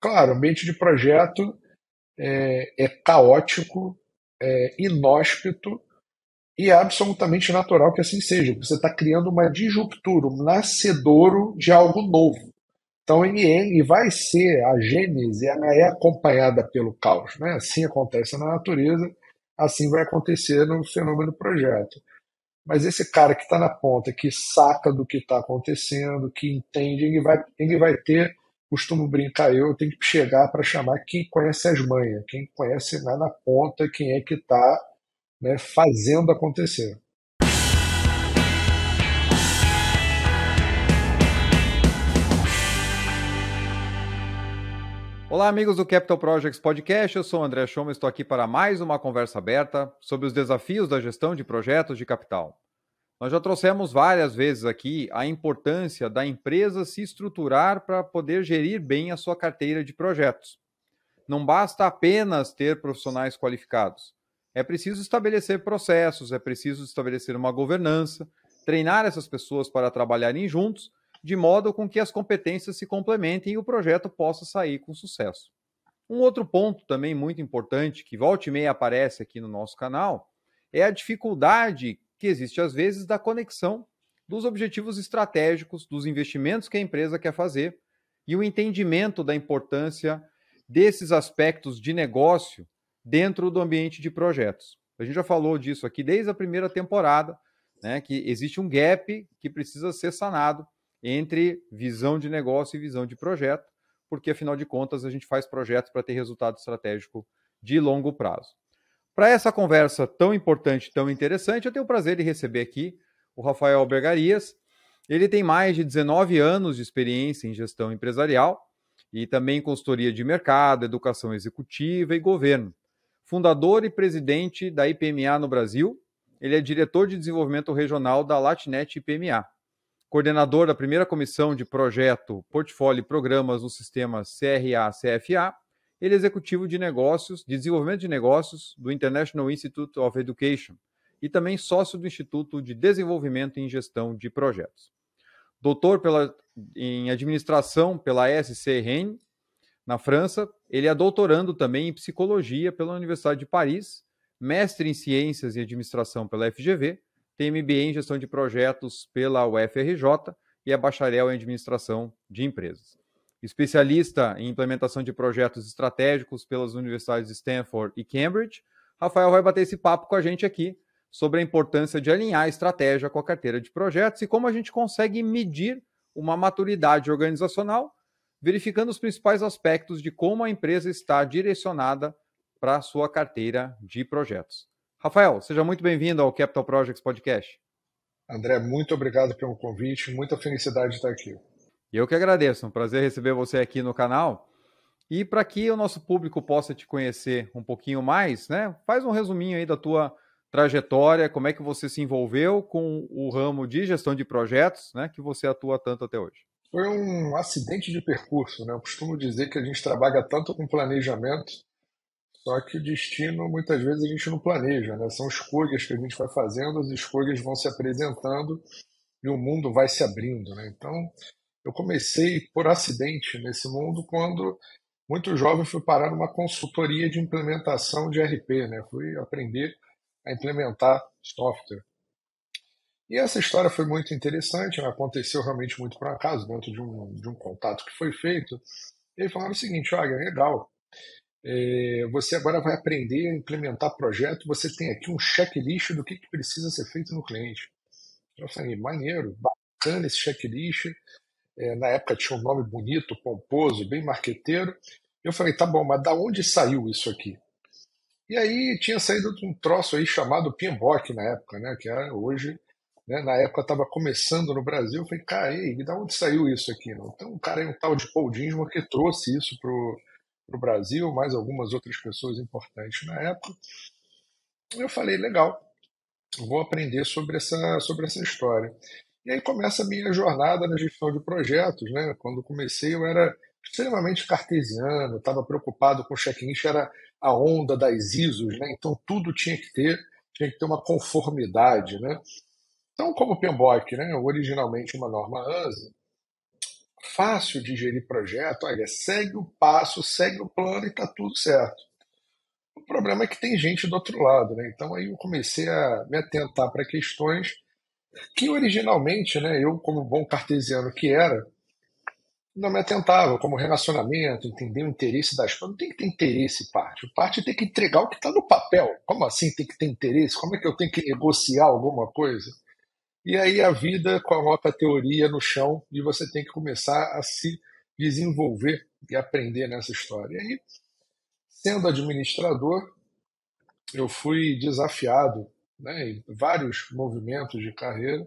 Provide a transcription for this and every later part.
Claro, ambiente de projeto é, é caótico, é inóspito e é absolutamente natural que assim seja. Você está criando uma disruptura, um nascedouro de algo novo. Então, e vai ser a gênese, ela é acompanhada pelo caos. Né? Assim acontece na natureza, assim vai acontecer no fenômeno do projeto. Mas esse cara que está na ponta, que saca do que está acontecendo, que entende, ele vai, ele vai ter, costumo brincar eu, tenho que chegar para chamar quem conhece as manhas, quem conhece lá na ponta, quem é que está né, fazendo acontecer. Olá, amigos do Capital Projects Podcast. Eu sou o André Schoma, estou aqui para mais uma conversa aberta sobre os desafios da gestão de projetos de capital. Nós já trouxemos várias vezes aqui a importância da empresa se estruturar para poder gerir bem a sua carteira de projetos. Não basta apenas ter profissionais qualificados. É preciso estabelecer processos, é preciso estabelecer uma governança, treinar essas pessoas para trabalharem juntos de modo com que as competências se complementem e o projeto possa sair com sucesso. Um outro ponto também muito importante, que volta e meia aparece aqui no nosso canal, é a dificuldade que existe às vezes da conexão dos objetivos estratégicos, dos investimentos que a empresa quer fazer e o entendimento da importância desses aspectos de negócio dentro do ambiente de projetos. A gente já falou disso aqui desde a primeira temporada, né, que existe um gap que precisa ser sanado entre visão de negócio e visão de projeto, porque afinal de contas a gente faz projetos para ter resultado estratégico de longo prazo. Para essa conversa tão importante, tão interessante, eu tenho o prazer de receber aqui o Rafael Albergarias. Ele tem mais de 19 anos de experiência em gestão empresarial e também consultoria de mercado, educação executiva e governo. Fundador e presidente da IPMA no Brasil, ele é diretor de desenvolvimento regional da Latinet IPMA coordenador da primeira comissão de projeto, portfólio e programas do sistema CRA-CFA, ele é executivo de negócios, de desenvolvimento de negócios do International Institute of Education e também sócio do Instituto de Desenvolvimento e Gestão de Projetos. Doutor pela, em administração pela SC na França, ele é doutorando também em psicologia pela Universidade de Paris, mestre em ciências e administração pela FGV tem MBA em gestão de projetos pela UFRJ e é bacharel em administração de empresas. Especialista em implementação de projetos estratégicos pelas universidades de Stanford e Cambridge, Rafael vai bater esse papo com a gente aqui sobre a importância de alinhar a estratégia com a carteira de projetos e como a gente consegue medir uma maturidade organizacional, verificando os principais aspectos de como a empresa está direcionada para a sua carteira de projetos. Rafael, seja muito bem-vindo ao Capital Projects Podcast. André, muito obrigado pelo convite, muita felicidade de estar aqui. Eu que agradeço, é um prazer receber você aqui no canal. E para que o nosso público possa te conhecer um pouquinho mais, né? Faz um resuminho aí da tua trajetória, como é que você se envolveu com o ramo de gestão de projetos, né, que você atua tanto até hoje. Foi um acidente de percurso, né? Eu costumo dizer que a gente trabalha tanto com planejamento só que o destino, muitas vezes, a gente não planeja, né? São escolhas que a gente vai fazendo, as escolhas vão se apresentando e o mundo vai se abrindo, né? Então, eu comecei por acidente nesse mundo quando, muito jovem, fui parar numa consultoria de implementação de RP, né? Fui aprender a implementar software. E essa história foi muito interessante, né? aconteceu realmente muito por acaso, dentro de um, de um contato que foi feito. E ele falaram o seguinte: olha, legal, é, você agora vai aprender a implementar projeto. Você tem aqui um checklist do que, que precisa ser feito no cliente. Eu falei, maneiro, bacana esse checklist. É, na época tinha um nome bonito, pomposo, bem marqueteiro. Eu falei, tá bom, mas da onde saiu isso aqui? E aí tinha saído um troço aí chamado PMBOK na época, né? Que era hoje, né, na época estava começando no Brasil. Eu falei, cara, e da onde saiu isso aqui? Não? Então, um cara aí, um tal de Paul Dinsmore que trouxe isso pro para o Brasil, mais algumas outras pessoas importantes na época. Eu falei, legal, vou aprender sobre essa, sobre essa história. E aí começa a minha jornada na gestão de projetos. Né? Quando comecei, eu era extremamente cartesiano, estava preocupado com o checklist, era a onda das ISOs, né? então tudo tinha que ter, tinha que ter uma conformidade. Né? Então, como o PMBOK, né? originalmente uma norma ANSI, fácil de gerir projeto. Olha, segue o passo, segue o plano e está tudo certo. O problema é que tem gente do outro lado, né? Então aí eu comecei a me atentar para questões que originalmente, né, eu como bom cartesiano que era, não me atentava, como relacionamento, entender o interesse das pessoas. Não tem que ter interesse, parte. Parte tem que entregar o que está no papel. Como assim tem que ter interesse? Como é que eu tenho que negociar alguma coisa? E aí a vida coloca a teoria no chão e você tem que começar a se desenvolver e aprender nessa história. E aí, sendo administrador, eu fui desafiado né, vários movimentos de carreira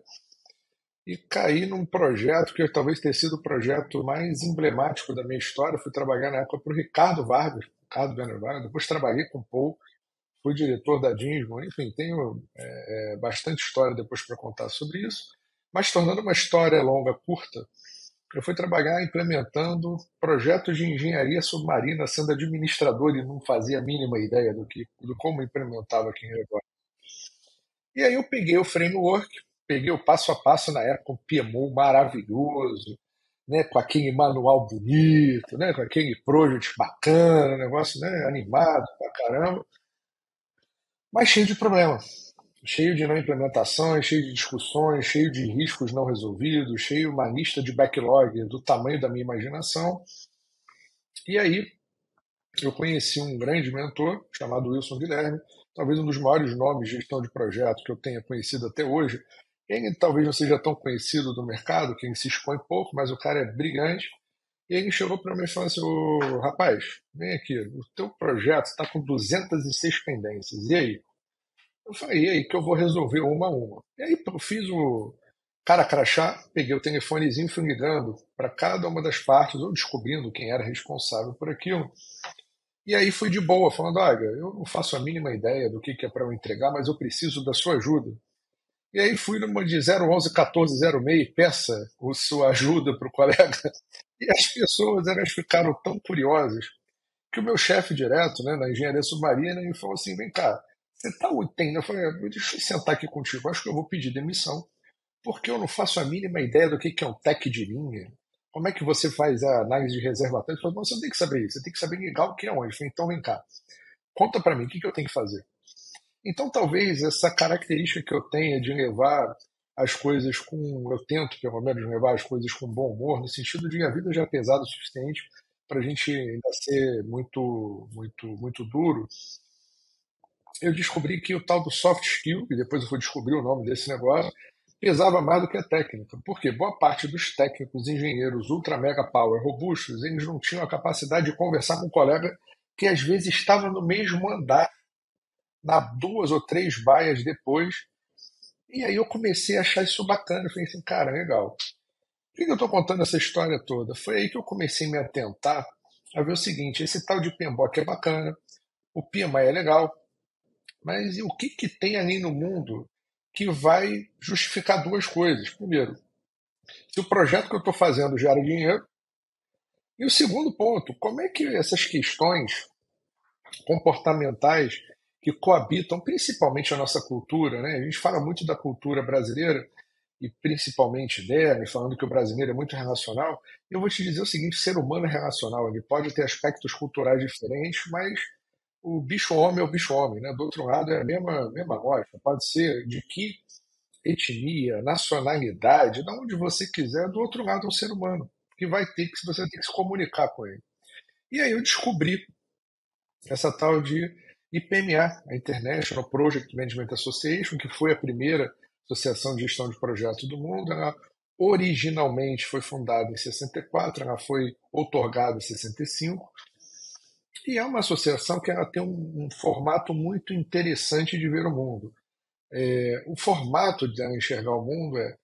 e caí num projeto que talvez tenha sido o projeto mais emblemático da minha história. fui trabalhar na época para o Ricardo Vargas, Ricardo Vargas, depois trabalhei com o Paul, fui diretor da Dinsmo, enfim, tenho é, é, bastante história depois para contar sobre isso. Mas tornando uma história longa, curta, eu fui trabalhar implementando projetos de engenharia submarina, sendo administrador e não fazia a mínima ideia do que, do como implementava aqui em Gregório. E aí eu peguei o framework, peguei o passo a passo na época, um PMO maravilhoso, né, com aquele manual bonito, né, com aquele project bacana, negócio né, animado pra caramba, mas cheio de problemas, cheio de não implementações, cheio de discussões, cheio de riscos não resolvidos, cheio uma lista de backlog do tamanho da minha imaginação. E aí eu conheci um grande mentor chamado Wilson Guilherme, talvez um dos maiores nomes de gestão de projeto que eu tenha conhecido até hoje. Ele talvez não seja tão conhecido do mercado, quem se expõe pouco, mas o cara é brilhante. E ele chegou para mim e falou assim: rapaz, vem aqui, o teu projeto está com 206 pendências, e aí? Eu falei: e aí que eu vou resolver uma a uma. E aí eu fiz o cara crachá, peguei o telefonezinho e fui ligando para cada uma das partes, ou descobrindo quem era responsável por aquilo. E aí fui de boa, falando: olha, eu não faço a mínima ideia do que, é para eu entregar, mas eu preciso da sua ajuda. E aí fui numa de 011 1406, peça a sua ajuda para o colega. E as pessoas elas ficaram tão curiosas que o meu chefe direto, né, na engenharia submarina, me falou assim: vem cá, você está entendendo? Eu falei: deixa eu sentar aqui contigo, acho que eu vou pedir demissão, porque eu não faço a mínima ideia do que é um tech de linha, como é que você faz a análise de reservatório? Ele falou, você não tem que saber isso, você tem que saber ligar o que é onde. Eu falei, então vem cá, conta para mim, o que, que eu tenho que fazer? Então talvez essa característica que eu tenha de levar as coisas com, eu tento pelo menos levar as coisas com bom humor, no sentido de a vida já é pesada o suficiente para a gente ainda ser muito, muito, muito duro. Eu descobri que o tal do soft skill, e depois eu fui descobrir o nome desse negócio, pesava mais do que a técnica, porque boa parte dos técnicos, engenheiros ultra mega power robustos, eles não tinham a capacidade de conversar com um colega que às vezes estava no mesmo andar, na duas ou três baias depois. E aí eu comecei a achar isso bacana, eu falei assim, cara, legal. Por que eu estou contando essa história toda? Foi aí que eu comecei a me atentar a ver o seguinte, esse tal de PMBOK é bacana, o PMI é legal, mas o que, que tem ali no mundo que vai justificar duas coisas. Primeiro, se o projeto que eu estou fazendo gera dinheiro. E o segundo ponto, como é que essas questões comportamentais que coabitam principalmente a nossa cultura, né? A gente fala muito da cultura brasileira e principalmente dela, e falando que o brasileiro é muito relacional. Eu vou te dizer o seguinte: o ser humano é relacional, ele pode ter aspectos culturais diferentes, mas o bicho homem é o bicho homem, né? Do outro lado é a mesma, mesma lógica. Pode ser de que etnia, nacionalidade, de onde você quiser, do outro lado é um ser humano, que vai ter que você tem que se comunicar com ele. E aí eu descobri essa tal de IPMA, a International Project Management Association, que foi a primeira associação de gestão de projetos do mundo. Ela originalmente foi fundada em 64, ela foi otorgada em 65 e é uma associação que ela tem um, um formato muito interessante de ver o mundo. É, o formato de enxergar o mundo é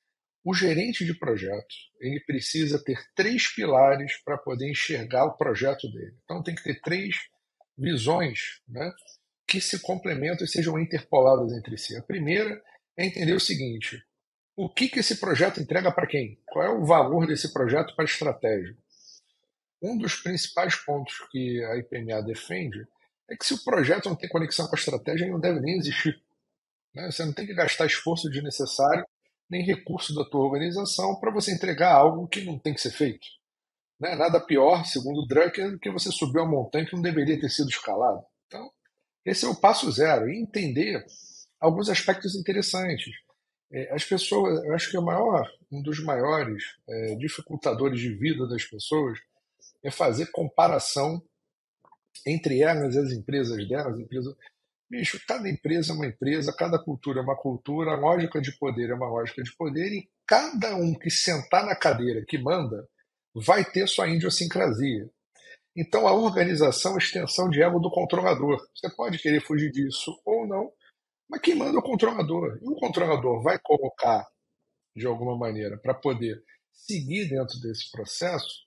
o gerente de projeto ele precisa ter três pilares para poder enxergar o projeto dele. Então tem que ter três visões né, que se complementam e sejam interpoladas entre si. A primeira é entender o seguinte: o que, que esse projeto entrega para quem? Qual é o valor desse projeto para a estratégia? Um dos principais pontos que a IPMA defende é que se o projeto não tem conexão com a estratégia, ele não deve nem existir. Né? Você não tem que gastar esforço desnecessário nem recurso da tua organização para você entregar algo que não tem que ser feito. Né? Nada pior, segundo Drucker, do que você subir uma montanha que não deveria ter sido escalado. Então, esse é o passo zero, e entender alguns aspectos interessantes. É, as pessoas, eu acho que o maior, um dos maiores é, dificultadores de vida das pessoas é fazer comparação entre elas e as empresas delas. Empresas... Bicho, cada empresa é uma empresa, cada cultura é uma cultura, a lógica de poder é uma lógica de poder, e cada um que sentar na cadeira que manda vai ter sua idiosincrasia. Então, a organização é extensão de ego do controlador. Você pode querer fugir disso ou não, mas quem manda é o controlador. E o controlador vai colocar, de alguma maneira, para poder seguir dentro desse processo,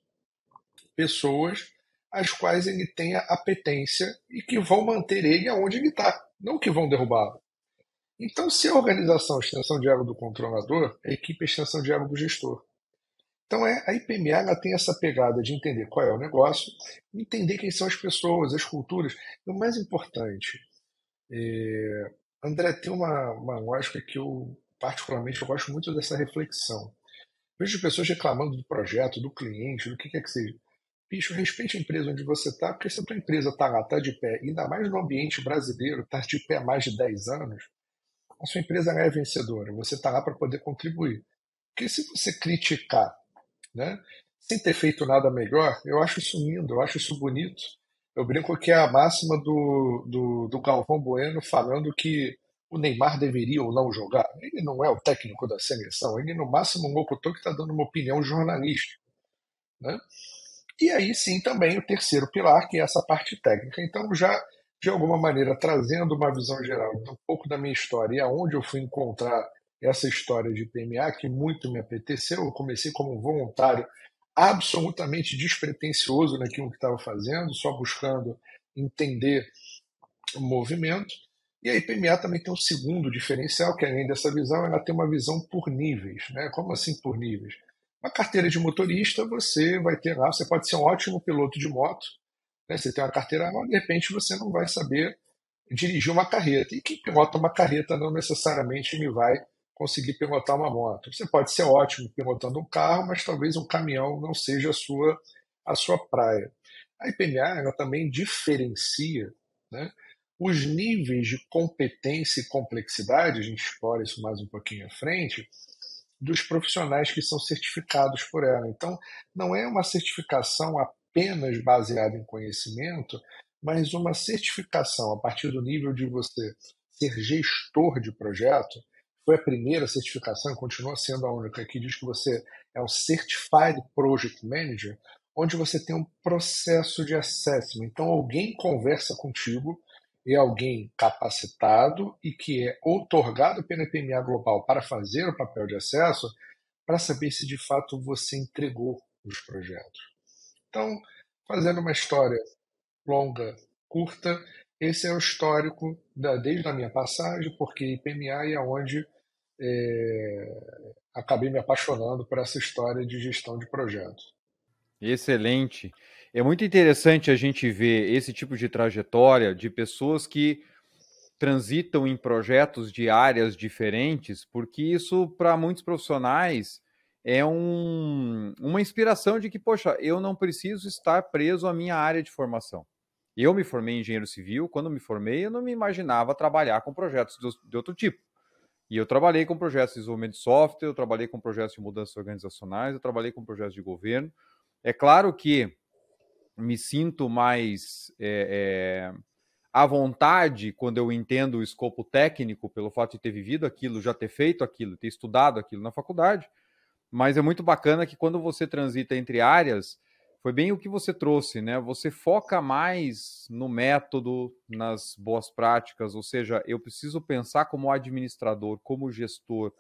pessoas as quais ele tenha apetência e que vão manter ele aonde ele está, não que vão derrubá-lo. Então, se a organização é extensão de ego do controlador, a equipe é extensão de ego do gestor. Então, é, a IPMA ela tem essa pegada de entender qual é o negócio, entender quem são as pessoas, as culturas. E o mais importante, é, André, tem uma, uma lógica que eu, particularmente, eu gosto muito dessa reflexão. Vejo pessoas reclamando do projeto, do cliente, do que quer que seja. Bicho, respeite a empresa onde você está, porque se a tua empresa está lá, está de pé, ainda mais no ambiente brasileiro, está de pé há mais de 10 anos, a sua empresa é vencedora. Você está lá para poder contribuir. Porque se você criticar, né, sem ter feito nada melhor, eu acho isso lindo, eu acho isso bonito. Eu brinco que é a máxima do, do, do Galvão Bueno falando que o Neymar deveria ou não jogar. Ele não é o técnico da seleção, ele no máximo um locutor que está dando uma opinião jornalística. Né? E aí sim também o terceiro pilar, que é essa parte técnica. Então, já de alguma maneira trazendo uma visão geral um pouco da minha história e aonde eu fui encontrar essa história de PMA, que muito me apeteceu. Eu comecei como voluntário absolutamente despretensioso naquilo que estava fazendo, só buscando entender o movimento. E a IPMA também tem um segundo diferencial, que além dessa visão, ela tem uma visão por níveis. Né? Como assim por níveis? Uma carteira de motorista, você vai ter lá, você pode ser um ótimo piloto de moto, né? você tem uma carteira lá, de repente você não vai saber dirigir uma carreta. E quem pilota uma carreta não necessariamente me vai conseguir pilotar uma moto. Você pode ser ótimo pilotando um carro, mas talvez um caminhão não seja a sua, a sua praia. A IPMA ela também diferencia né, os níveis de competência e complexidade, a gente explora isso mais um pouquinho à frente, dos profissionais que são certificados por ela. Então, não é uma certificação apenas baseada em conhecimento, mas uma certificação a partir do nível de você ser gestor de projeto, foi a primeira certificação continua sendo a única que diz que você é um Certified Project Manager, onde você tem um processo de assessment. Então, alguém conversa contigo, é alguém capacitado e que é outorgado pela PMA Global para fazer o papel de acesso, para saber se de fato você entregou os projetos. Então, fazendo uma história longa, curta, esse é o histórico da, desde a minha passagem, porque IPMA é onde é, acabei me apaixonando por essa história de gestão de projetos. Excelente. É muito interessante a gente ver esse tipo de trajetória de pessoas que transitam em projetos de áreas diferentes, porque isso, para muitos profissionais, é um, uma inspiração de que, poxa, eu não preciso estar preso à minha área de formação. Eu me formei em engenheiro civil, quando me formei, eu não me imaginava trabalhar com projetos de outro tipo. E eu trabalhei com projetos de desenvolvimento de software, eu trabalhei com projetos de mudanças organizacionais, eu trabalhei com projetos de governo. É claro que me sinto mais é, é, à vontade quando eu entendo o escopo técnico, pelo fato de ter vivido aquilo, já ter feito aquilo, ter estudado aquilo na faculdade. Mas é muito bacana que quando você transita entre áreas, foi bem o que você trouxe, né? Você foca mais no método, nas boas práticas, ou seja, eu preciso pensar como administrador, como gestor,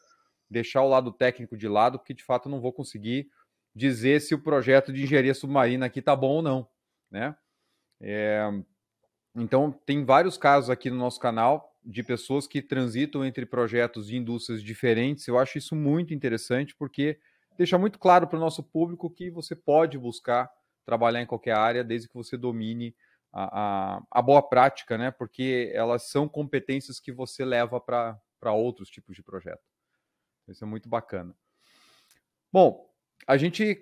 deixar o lado técnico de lado, porque de fato não vou conseguir dizer se o projeto de engenharia submarina aqui tá bom ou não, né? É... Então, tem vários casos aqui no nosso canal de pessoas que transitam entre projetos de indústrias diferentes. Eu acho isso muito interessante porque deixa muito claro para o nosso público que você pode buscar trabalhar em qualquer área, desde que você domine a, a, a boa prática, né? Porque elas são competências que você leva para outros tipos de projeto. Isso é muito bacana. Bom, a gente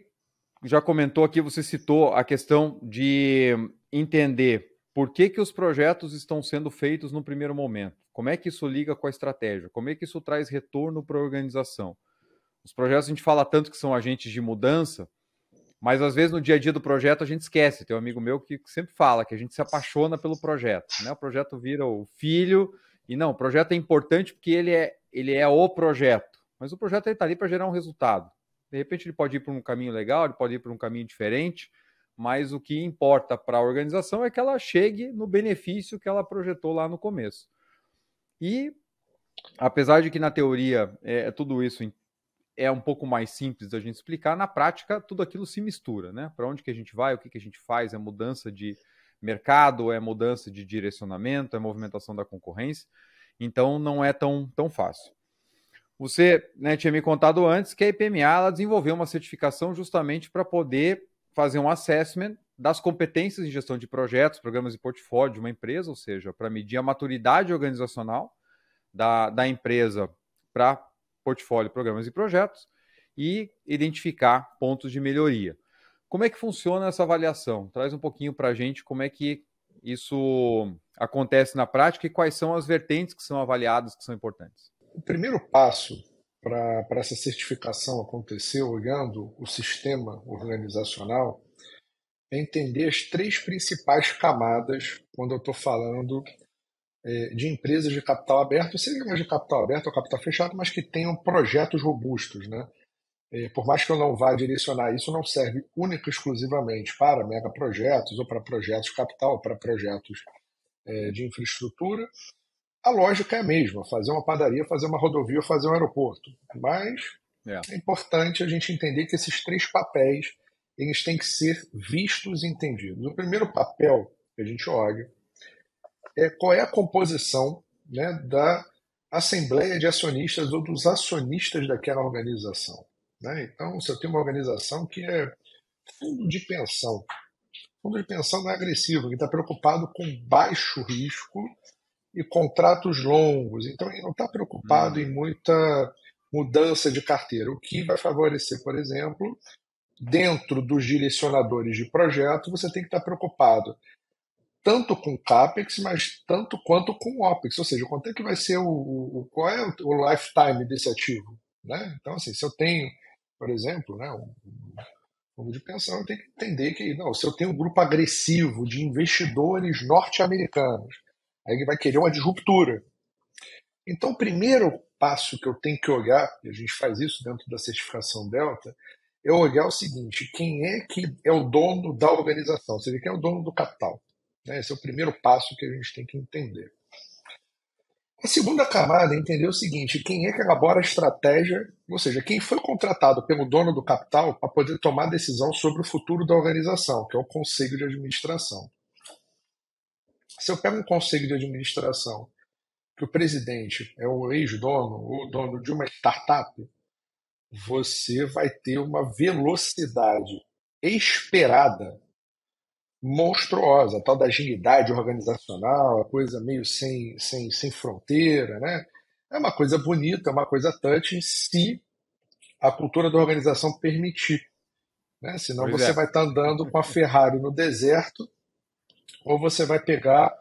já comentou aqui, você citou a questão de entender por que, que os projetos estão sendo feitos no primeiro momento. Como é que isso liga com a estratégia? Como é que isso traz retorno para a organização? Os projetos a gente fala tanto que são agentes de mudança, mas às vezes no dia a dia do projeto a gente esquece. Tem um amigo meu que sempre fala que a gente se apaixona pelo projeto. Né? O projeto vira o filho, e não, o projeto é importante porque ele é, ele é o projeto. Mas o projeto está ali para gerar um resultado. De repente ele pode ir por um caminho legal, ele pode ir por um caminho diferente, mas o que importa para a organização é que ela chegue no benefício que ela projetou lá no começo. E apesar de que na teoria é, tudo isso é um pouco mais simples da gente explicar, na prática tudo aquilo se mistura, né? Para onde que a gente vai, o que, que a gente faz, é mudança de mercado, é mudança de direcionamento, é movimentação da concorrência. Então não é tão, tão fácil. Você né, tinha me contado antes que a IPMA desenvolveu uma certificação justamente para poder fazer um assessment das competências em gestão de projetos, programas e portfólio de uma empresa, ou seja, para medir a maturidade organizacional da, da empresa para portfólio, programas e projetos e identificar pontos de melhoria. Como é que funciona essa avaliação? Traz um pouquinho para a gente como é que isso acontece na prática e quais são as vertentes que são avaliadas que são importantes. O primeiro passo para essa certificação acontecer, olhando o sistema organizacional, é entender as três principais camadas quando eu estou falando é, de empresas de capital aberto, seja de capital aberto ou capital fechado, mas que tenham projetos robustos. Né? É, por mais que eu não vá direcionar isso, não serve única e exclusivamente para megaprojetos ou para projetos de capital, para projetos é, de infraestrutura. A lógica é a mesma: fazer uma padaria, fazer uma rodovia, fazer um aeroporto. Mas é. é importante a gente entender que esses três papéis eles têm que ser vistos e entendidos. O primeiro papel que a gente olha é qual é a composição né, da assembleia de acionistas ou dos acionistas daquela organização. Né? Então, se eu tenho uma organização que é fundo de pensão, fundo de pensão não é agressivo, que está preocupado com baixo risco e contratos longos, então ele não está preocupado hum. em muita mudança de carteira, o que vai favorecer, por exemplo, dentro dos direcionadores de projeto, você tem que estar preocupado tanto com CAPEX, mas tanto quanto com OPEX, ou seja, quanto é que vai ser o, o qual é o lifetime desse ativo. Né? Então, assim, se eu tenho, por exemplo, né, um fundo de pensão, eu tenho que entender que, não, se eu tenho um grupo agressivo de investidores norte-americanos, aí ele vai querer uma disruptura. Então, o primeiro passo que eu tenho que olhar, e a gente faz isso dentro da certificação Delta, é olhar o seguinte: quem é que é o dono da organização, seja, quem é o dono do capital. Né? Esse é o primeiro passo que a gente tem que entender. A segunda camada é entender o seguinte: quem é que elabora a estratégia, ou seja, quem foi contratado pelo dono do capital para poder tomar decisão sobre o futuro da organização, que é o conselho de administração. Se eu pego um conselho de administração que o presidente é o ex-dono ou dono de uma startup, você vai ter uma velocidade esperada monstruosa, a tal da agilidade organizacional, a coisa meio sem, sem, sem fronteira, né? É uma coisa bonita, é uma coisa touch se a cultura da organização permitir. Né? Senão pois você é. vai estar andando com a Ferrari no deserto ou você vai pegar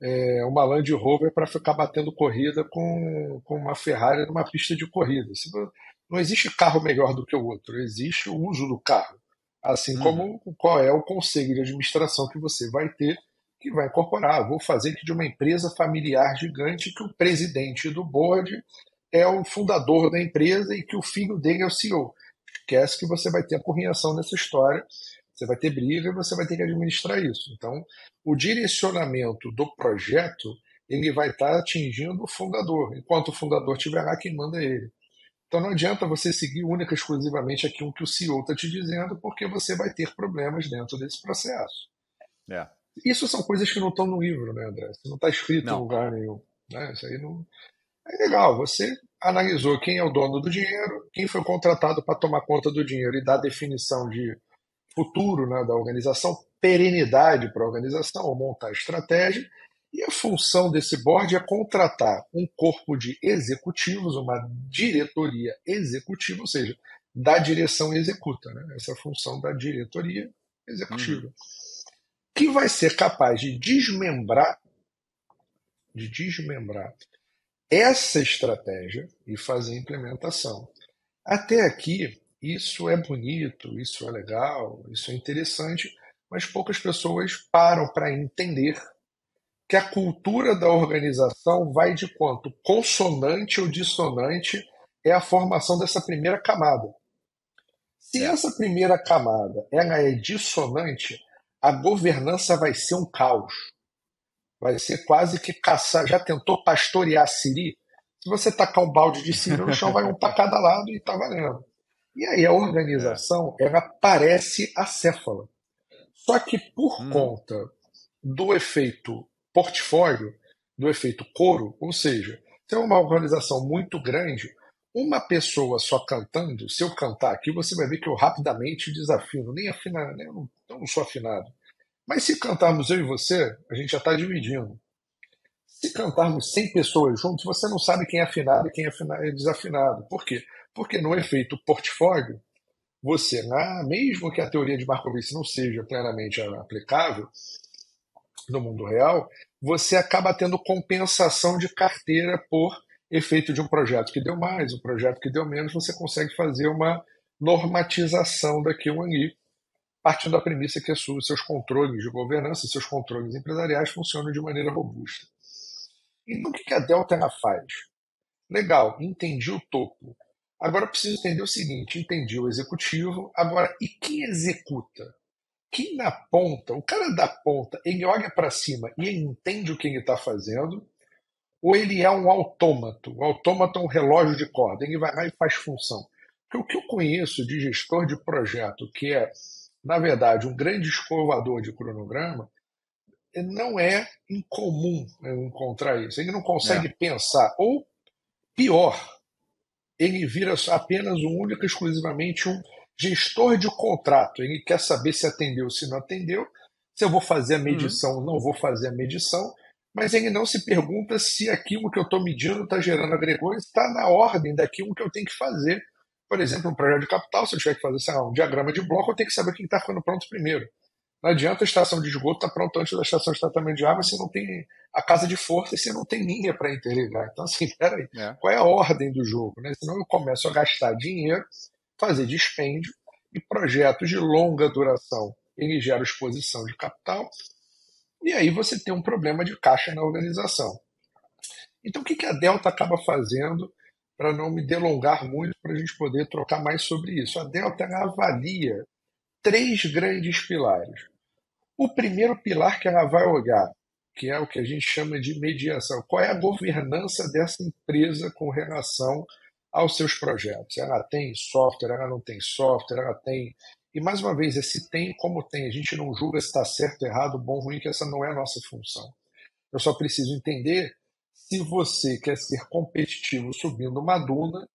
é, uma Land Rover para ficar batendo corrida com, com uma Ferrari numa pista de corrida. Não existe carro melhor do que o outro, existe o uso do carro. Assim uhum. como qual é o conselho de administração que você vai ter, que vai incorporar. Vou fazer aqui de uma empresa familiar gigante que o presidente do board é o fundador da empresa e que o filho dele é o CEO. Esquece que você vai ter apurrinhação nessa história, você vai ter briga e você vai ter que administrar isso. Então, o direcionamento do projeto ele vai estar atingindo o fundador. Enquanto o fundador estiver lá, quem manda é ele. Então não adianta você seguir única e exclusivamente aquilo que o CEO está te dizendo, porque você vai ter problemas dentro desse processo. É. Isso são coisas que não estão no livro, né, André? Isso não está escrito não. em lugar nenhum. Né? Isso aí não. É legal, você analisou quem é o dono do dinheiro, quem foi contratado para tomar conta do dinheiro e dar definição de futuro né, da organização, perenidade para a organização, ou montar estratégia, e a função desse board é contratar um corpo de executivos, uma diretoria executiva, ou seja, da direção executa, né? essa é a função da diretoria executiva, uhum. que vai ser capaz de desmembrar, de desmembrar essa estratégia e fazer a implementação. Até aqui, isso é bonito, isso é legal, isso é interessante, mas poucas pessoas param para entender que a cultura da organização vai de quanto consonante ou dissonante é a formação dessa primeira camada. Se essa primeira camada ela é dissonante, a governança vai ser um caos. Vai ser quase que caçar. Já tentou pastorear Siri? Se você tacar um balde de Siri no chão, vai um para cada lado e está valendo. E aí a organização ela parece acéfala. Só que por hum. conta do efeito portfólio, do efeito coro, ou seja, se é uma organização muito grande, uma pessoa só cantando, se eu cantar aqui, você vai ver que eu rapidamente desafino, nem afinar, né? eu, não, eu não sou afinado. Mas se cantarmos eu e você, a gente já está dividindo. Se cantarmos 100 pessoas juntos, você não sabe quem é afinado e quem é desafinado. Por quê? Porque no efeito portfólio, você, na, mesmo que a teoria de Markowitz não seja plenamente aplicável no mundo real, você acaba tendo compensação de carteira por efeito de um projeto que deu mais, um projeto que deu menos, você consegue fazer uma normatização daquilo ali, partindo da premissa que seus controles de governança, seus controles empresariais funcionam de maneira robusta. Então, o que a Delta faz? Legal, entendi o topo. Agora preciso entender o seguinte: entendi o executivo, agora e quem executa? Quem na ponta, o cara da ponta, ele olha para cima e entende o que ele está fazendo, ou ele é um autômato? O autômato é um relógio de corda, ele vai lá e faz função. Porque o que eu conheço de gestor de projeto, que é, na verdade, um grande escovador de cronograma, não é incomum encontrar isso. Ele não consegue é. pensar. Ou, pior, ele vira apenas um único exclusivamente um gestor de contrato. Ele quer saber se atendeu, se não atendeu, se eu vou fazer a medição, uhum. não vou fazer a medição, mas ele não se pergunta se aquilo que eu estou medindo está gerando agregores, está na ordem daquilo que eu tenho que fazer. Por exemplo, um projeto de capital, se eu tiver que fazer lá, um diagrama de bloco, eu tenho que saber quem está ficando pronto primeiro. Não adianta a estação de esgoto estar tá pronta antes da estação de tratamento de água se não tem a casa de força e se não tem linha para interligar. Então, assim, peraí, é. qual é a ordem do jogo? Né? Senão eu começo a gastar dinheiro, fazer dispêndio e projetos de longa duração. Ele gera exposição de capital e aí você tem um problema de caixa na organização. Então, o que a Delta acaba fazendo para não me delongar muito, para a gente poder trocar mais sobre isso? A Delta avalia três grandes pilares. O primeiro pilar que ela vai olhar, que é o que a gente chama de mediação. Qual é a governança dessa empresa com relação aos seus projetos? Ela tem software, ela não tem software, ela tem. E mais uma vez, esse tem como tem. A gente não julga se está certo, errado, bom, ruim, que essa não é a nossa função. Eu só preciso entender se você quer ser competitivo subindo uma duna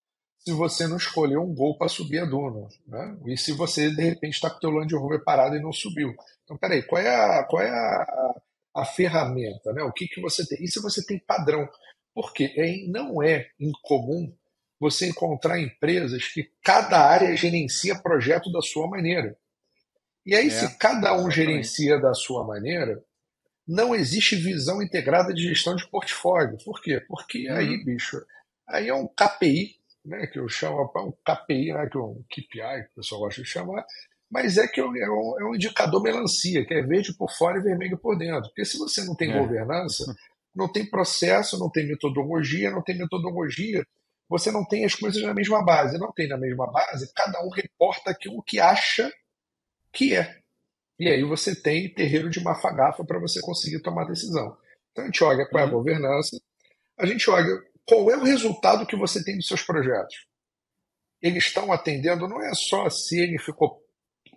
se você não escolheu um gol para subir a duna. Né? E se você, de repente, está com o teu Land Rover parado e não subiu. Então, peraí, qual é a, qual é a, a, ferramenta? Né? O que, que você tem? E se você tem padrão? Porque é, não é incomum você encontrar empresas que cada área gerencia projeto da sua maneira. E aí, é, se cada um gerencia da sua maneira, não existe visão integrada de gestão de portfólio. Por quê? Porque uhum. aí, bicho, aí é um KPI né, que eu chamo para um KPI, né, que é um KPI, que o pessoal gosta de chamar, mas é que é um, é um, indicador melancia, que é verde por fora e vermelho por dentro. Porque se você não tem é. governança, não tem processo, não tem metodologia, não tem metodologia, você não tem as coisas na mesma base. Não tem na mesma base, cada um reporta aquilo que acha que é. E aí você tem terreiro de mafagafa para você conseguir tomar decisão. Então a gente olha qual é a uhum. governança, a gente olha qual é o resultado que você tem dos seus projetos? Eles estão atendendo, não é só se ele ficou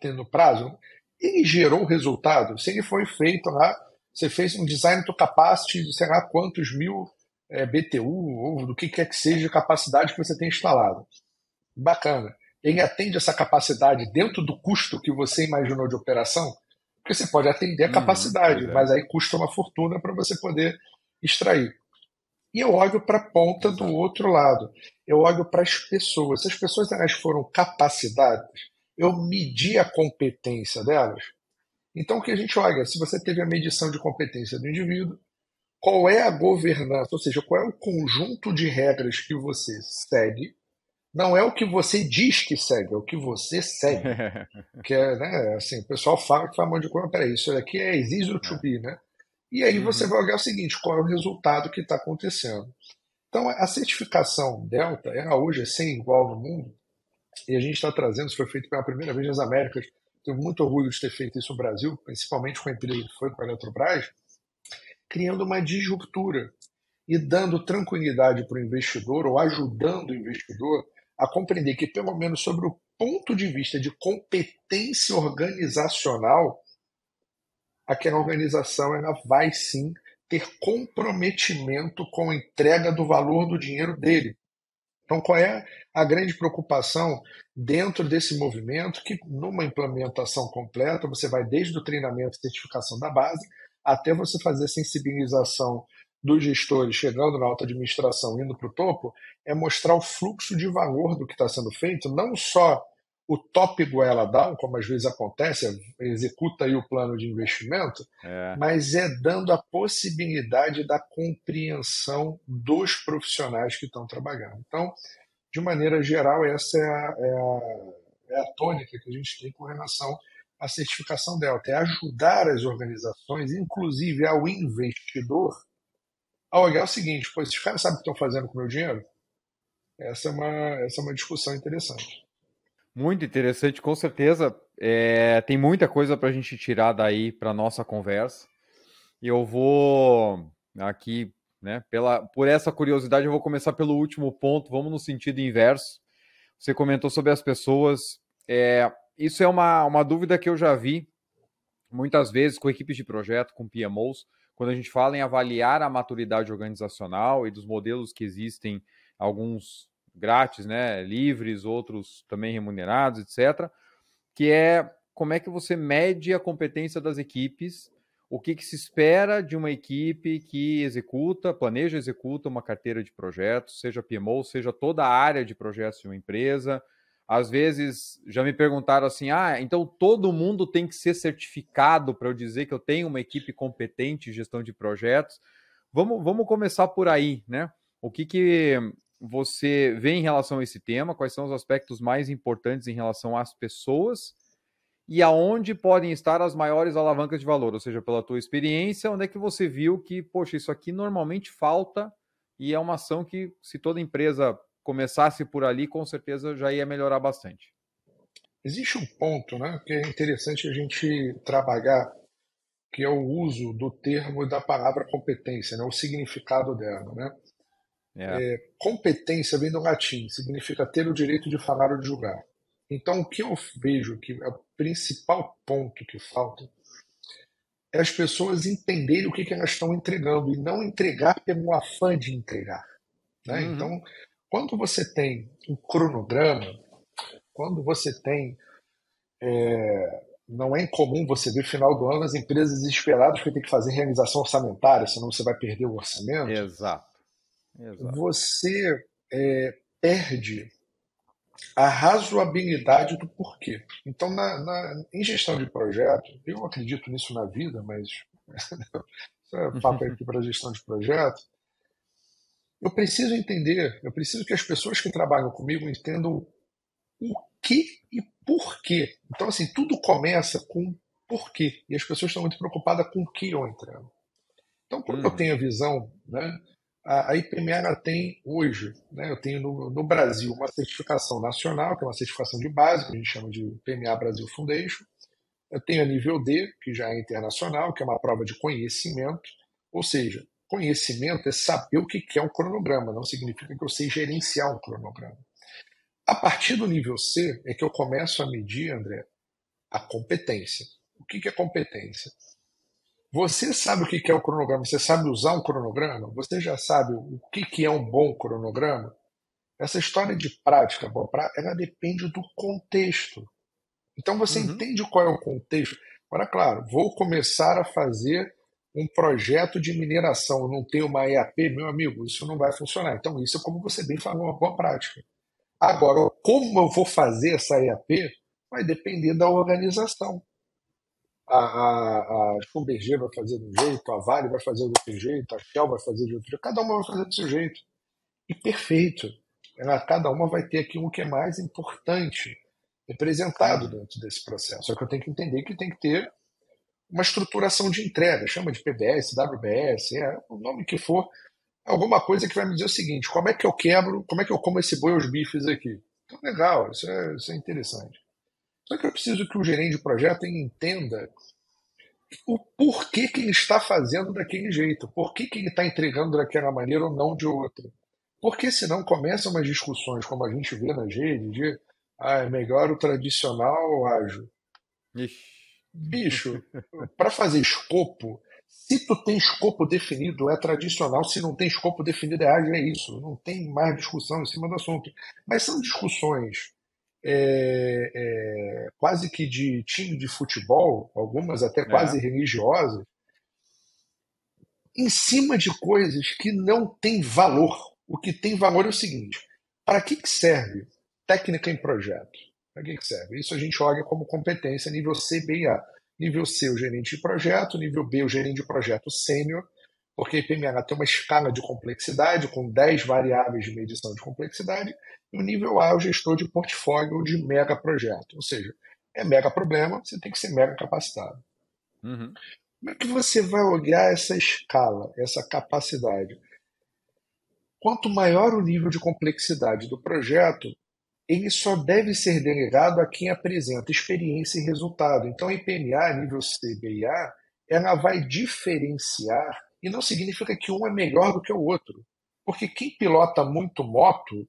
tendo prazo, ele gerou o resultado. Se ele foi feito lá, você fez um design to capacity de sei lá quantos mil é, BTU, ou do que quer que seja, capacidade que você tem instalado. Bacana. Ele atende essa capacidade dentro do custo que você imaginou de operação? Porque você pode atender a uhum, capacidade, uhum, mas aí custa uma fortuna para você poder extrair. E eu olho para a ponta do outro lado. Eu olho para as pessoas. Se as pessoas elas foram capacitadas, eu medi a competência delas. Então, o que a gente olha? Se você teve a medição de competência do indivíduo, qual é a governança, ou seja, qual é o conjunto de regras que você segue não é o que você diz que segue, é o que você segue. que é, né, assim, o pessoal fala que faz um monte de coisa, peraí, isso daqui é easy to be, né? E aí uhum. você vai olhar o seguinte, qual é o resultado que está acontecendo. Então, a certificação Delta, ela hoje é sem igual no mundo, e a gente está trazendo, isso foi feito pela primeira vez nas Américas, tenho muito orgulho de ter feito isso no Brasil, principalmente com a empresa que foi com a Eletrobras, criando uma disruptura e dando tranquilidade para o investidor, ou ajudando o investidor a compreender que, pelo menos sobre o ponto de vista de competência organizacional, aquela organização ela vai sim ter comprometimento com a entrega do valor do dinheiro dele. Então, qual é a grande preocupação dentro desse movimento? Que numa implementação completa, você vai desde o treinamento e certificação da base até você fazer sensibilização dos gestores chegando na alta administração, indo para o topo, é mostrar o fluxo de valor do que está sendo feito, não só o top goela down, como às vezes acontece, executa aí o plano de investimento, é. mas é dando a possibilidade da compreensão dos profissionais que estão trabalhando. Então, de maneira geral, essa é a, é a, é a tônica que a gente tem com relação à certificação Delta, é ajudar as organizações, inclusive ao investidor, a olhar o seguinte, pô, esses caras sabem o que estão fazendo com o meu dinheiro? Essa é uma, essa é uma discussão interessante. Muito interessante, com certeza. É, tem muita coisa para a gente tirar daí para nossa conversa. Eu vou aqui, né, pela, por essa curiosidade, eu vou começar pelo último ponto. Vamos no sentido inverso. Você comentou sobre as pessoas. É, isso é uma, uma dúvida que eu já vi muitas vezes com equipes de projeto, com PMOs, quando a gente fala em avaliar a maturidade organizacional e dos modelos que existem, alguns grátis, né, livres, outros também remunerados, etc., que é como é que você mede a competência das equipes, o que, que se espera de uma equipe que executa, planeja, executa uma carteira de projetos, seja PMO, seja toda a área de projetos de uma empresa. Às vezes já me perguntaram assim: ah, então todo mundo tem que ser certificado para eu dizer que eu tenho uma equipe competente em gestão de projetos. Vamos, vamos começar por aí, né? O que, que você vê em relação a esse tema? Quais são os aspectos mais importantes em relação às pessoas? E aonde podem estar as maiores alavancas de valor? Ou seja, pela tua experiência, onde é que você viu que, poxa, isso aqui normalmente falta e é uma ação que, se toda empresa começasse por ali, com certeza já ia melhorar bastante. Existe um ponto né, que é interessante a gente trabalhar, que é o uso do termo e da palavra competência, né, o significado dela. Né? É. É, competência vem do latim, significa ter o direito de falar ou de julgar. Então, o que eu vejo que é o principal ponto que falta é as pessoas entenderem o que, que elas estão entregando e não entregar pelo afã de entregar. Né? Uhum. Então, quando você tem um cronograma, quando você tem. É, não é incomum você ver final do ano as empresas desesperadas que tem que fazer realização orçamentária, senão você vai perder o orçamento. Exato. Exato. você é, perde a razoabilidade do porquê. Então, na, na, em gestão de projeto, eu acredito nisso na vida, mas isso é papo aqui para gestão de projeto. Eu preciso entender, eu preciso que as pessoas que trabalham comigo entendam o que e porquê. Então, assim, tudo começa com porquê. E as pessoas estão muito preocupadas com o que eu entrego. Então, quando uhum. eu tenho a visão né, a, IPMA tem hoje, né, eu tenho no, no, Brasil uma certificação nacional, que é uma certificação de base, que a gente chama de PMA Brasil Foundation. Eu tenho a nível D, que já é internacional, que é uma prova de conhecimento. Ou seja, conhecimento é saber o que é um cronograma, não significa que eu sei gerenciar um cronograma. A partir do nível C é que eu começo a medir, André, a competência. O que é competência? Você sabe o que é o cronograma? Você sabe usar um cronograma? Você já sabe o que é um bom cronograma? Essa história de prática, boa prática, ela depende do contexto. Então você uhum. entende qual é o contexto. Agora, claro, vou começar a fazer um projeto de mineração não tem uma EAP, meu amigo, isso não vai funcionar. Então, isso é como você bem falou, uma boa prática. Agora, como eu vou fazer essa EAP vai depender da organização. A, a, a Schlumberger vai fazer de um jeito, a Vale vai fazer de outro jeito, a Shell vai fazer de outro jeito, cada uma vai fazer do seu jeito. E perfeito. Cada uma vai ter aqui um que é mais importante representado dentro desse processo. Só que eu tenho que entender que tem que ter uma estruturação de entrega, chama de PBS, WBS, é, o nome que for, alguma coisa que vai me dizer o seguinte: como é que eu quebro, como é que eu como esse boi aos bifes aqui? Então, legal, isso é, isso é interessante. Só que eu preciso que o gerente de projeto entenda o porquê que ele está fazendo daquele jeito, por que, que ele está entregando daquela maneira ou não de outra. Porque senão começam umas discussões, como a gente vê nas redes, de ah, é melhor o tradicional ágil. Ixi. Bicho, para fazer escopo, se tu tem escopo definido, é tradicional. Se não tem escopo definido, é ágil, é isso. Não tem mais discussão em cima do assunto. Mas são discussões é, é, quase que de time de futebol, algumas até é. quase religiosas, em cima de coisas que não têm valor. O que tem valor é o seguinte: para que, que serve técnica em projeto? Para que, que serve? Isso a gente olha como competência nível C, B e A. Nível C, o gerente de projeto, nível B, o gerente de projeto sênior, porque a IPMH tem uma escala de complexidade com 10 variáveis de medição de complexidade, e o nível A é o gestor de portfólio de mega projeto. Ou seja, é mega problema, você tem que ser mega capacitado. Uhum. Como é que você vai olhar essa escala, essa capacidade? Quanto maior o nível de complexidade do projeto, ele só deve ser delegado a quem apresenta experiência e resultado. Então, a IPMA, nível CBA, ela vai diferenciar, e não significa que um é melhor do que o outro. Porque quem pilota muito moto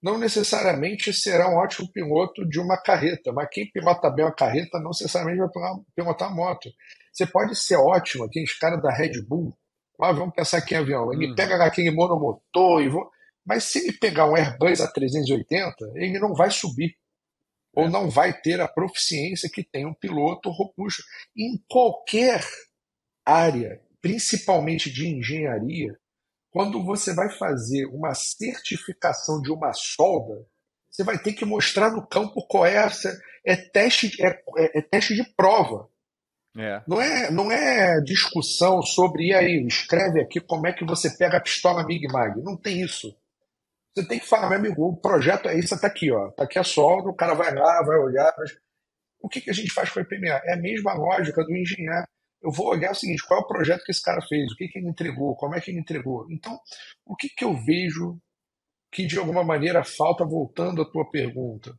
não necessariamente será um ótimo piloto de uma carreta, mas quem pilota bem uma carreta não necessariamente vai pilotar moto. Você pode ser ótimo, aqueles caras da Red Bull, ah, vamos pensar aqui em avião, ele hum. pega aquele monomotor e vou mas se ele pegar um Airbus A380, ele não vai subir. Ou é. não vai ter a proficiência que tem um piloto robusto. Em qualquer área, principalmente de engenharia, quando você vai fazer uma certificação de uma solda, você vai ter que mostrar no campo qual é essa. É teste, é, é, é teste de prova. É. Não, é, não é discussão sobre, e aí, escreve aqui como é que você pega a pistola Mig Mag. Não tem isso. Você tem que falar, meu amigo, o projeto é isso, está aqui, ó. Está aqui a solda, o cara vai lá, vai olhar. Mas... O que, que a gente faz com a IPMA? É a mesma lógica do engenheiro. Eu vou olhar o seguinte: qual é o projeto que esse cara fez? O que, que ele entregou? Como é que ele entregou? Então, o que, que eu vejo que de alguma maneira falta, voltando à tua pergunta?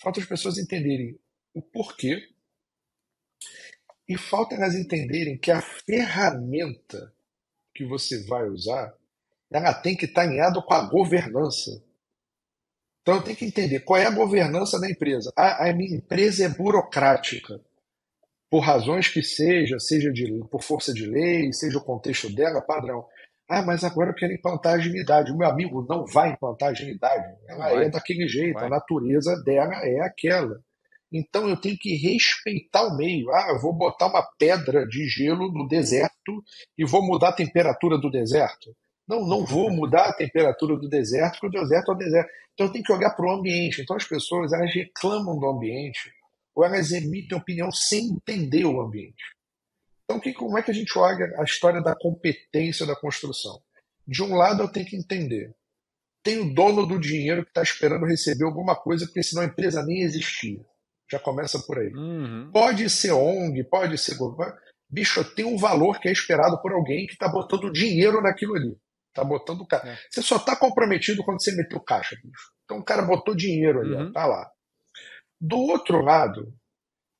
Falta as pessoas entenderem o porquê e falta elas entenderem que a ferramenta que você vai usar ela tem que estar alinhada com a governança. Então tenho que entender qual é a governança da empresa. A, a minha empresa é burocrática, por razões que seja, seja de, por força de lei, seja o contexto dela, padrão. Ah, mas agora eu quero implantar agilidade. O meu amigo não vai implantar agilidade. Ela vai. é daquele jeito, vai. a natureza dela é aquela. Então eu tenho que respeitar o meio. Ah, eu vou botar uma pedra de gelo no deserto e vou mudar a temperatura do deserto. Não, não vou mudar a temperatura do deserto, porque o deserto é o deserto. Então eu tenho que olhar para o ambiente. Então as pessoas elas reclamam do ambiente ou elas emitem opinião sem entender o ambiente. Então que, como é que a gente olha a história da competência da construção? De um lado eu tenho que entender. Tem o dono do dinheiro que está esperando receber alguma coisa, porque senão a empresa nem existia. Já começa por aí. Uhum. Pode ser ONG, pode ser governo. Bicho, tem um valor que é esperado por alguém que está botando dinheiro naquilo ali. Tá botando cara. É. Você só tá comprometido quando você meteu caixa, bicho. Então o cara botou dinheiro ali, uhum. ó, tá lá. Do outro lado,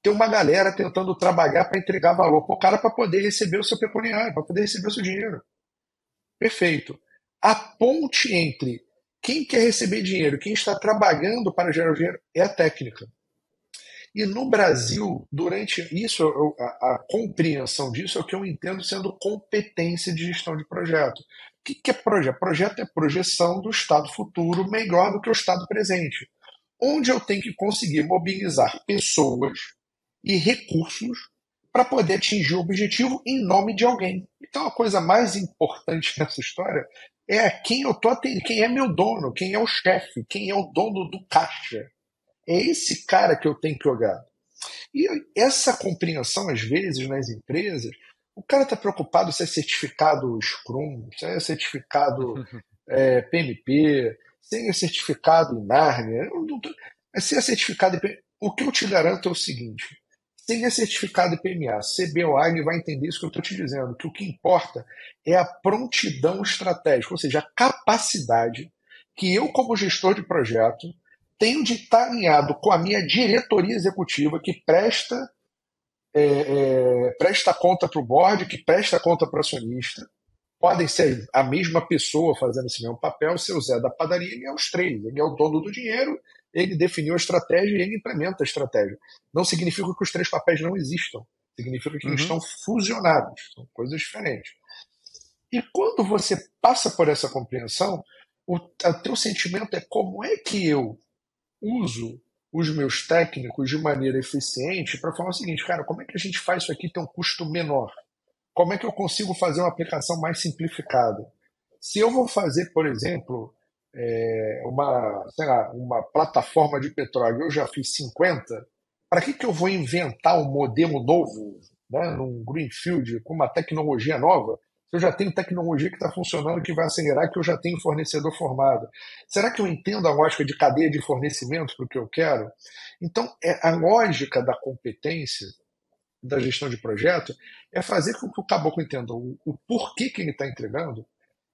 tem uma galera tentando trabalhar para entregar valor pro cara para poder receber o seu pecuniário, para poder receber o seu dinheiro. Perfeito. A ponte entre quem quer receber dinheiro, quem está trabalhando para gerar dinheiro, é a técnica. E no Brasil, durante isso, a, a, compreensão disso é o que eu entendo sendo competência de gestão de projeto. O que, que é projeto? Projeto é projeção do estado futuro melhor do que o estado presente, onde eu tenho que conseguir mobilizar pessoas e recursos para poder atingir o objetivo em nome de alguém. Então a coisa mais importante nessa história é quem eu tô atendendo, quem é meu dono, quem é o chefe, quem é o dono do caixa. É esse cara que eu tenho que olhar. E essa compreensão, às vezes, nas empresas, o cara está preocupado se é certificado Scrum, se é certificado é, PMP, se é certificado em Narnia. Se é certificado em o que eu te garanto é o seguinte: se é certificado IPMA, CBOA, ele vai entender isso que eu estou te dizendo, que o que importa é a prontidão estratégica, ou seja, a capacidade que eu, como gestor de projeto, tenho de estar alinhado com a minha diretoria executiva que presta é, é, presta conta para o board, que presta conta para o acionista. Podem ser a mesma pessoa fazendo esse mesmo papel, ser o Zé da padaria, ele é os três. Ele é o dono do dinheiro, ele definiu a estratégia e ele implementa a estratégia. Não significa que os três papéis não existam. Significa que uhum. eles estão fusionados. São coisas diferentes. E quando você passa por essa compreensão, o, o teu sentimento é como é que eu uso os meus técnicos de maneira eficiente para falar o seguinte, cara, como é que a gente faz isso aqui ter um custo menor? Como é que eu consigo fazer uma aplicação mais simplificada? Se eu vou fazer, por exemplo, é, uma, sei lá, uma plataforma de petróleo, eu já fiz 50, para que, que eu vou inventar um modelo novo, né, num Greenfield, com uma tecnologia nova, se eu já tenho tecnologia que está funcionando, que vai acelerar, que eu já tenho fornecedor formado? Será que eu entendo a lógica de cadeia de fornecimento para o que eu quero? Então, é, a lógica da competência da gestão de projeto é fazer com que o caboclo entenda o, o porquê que ele está entregando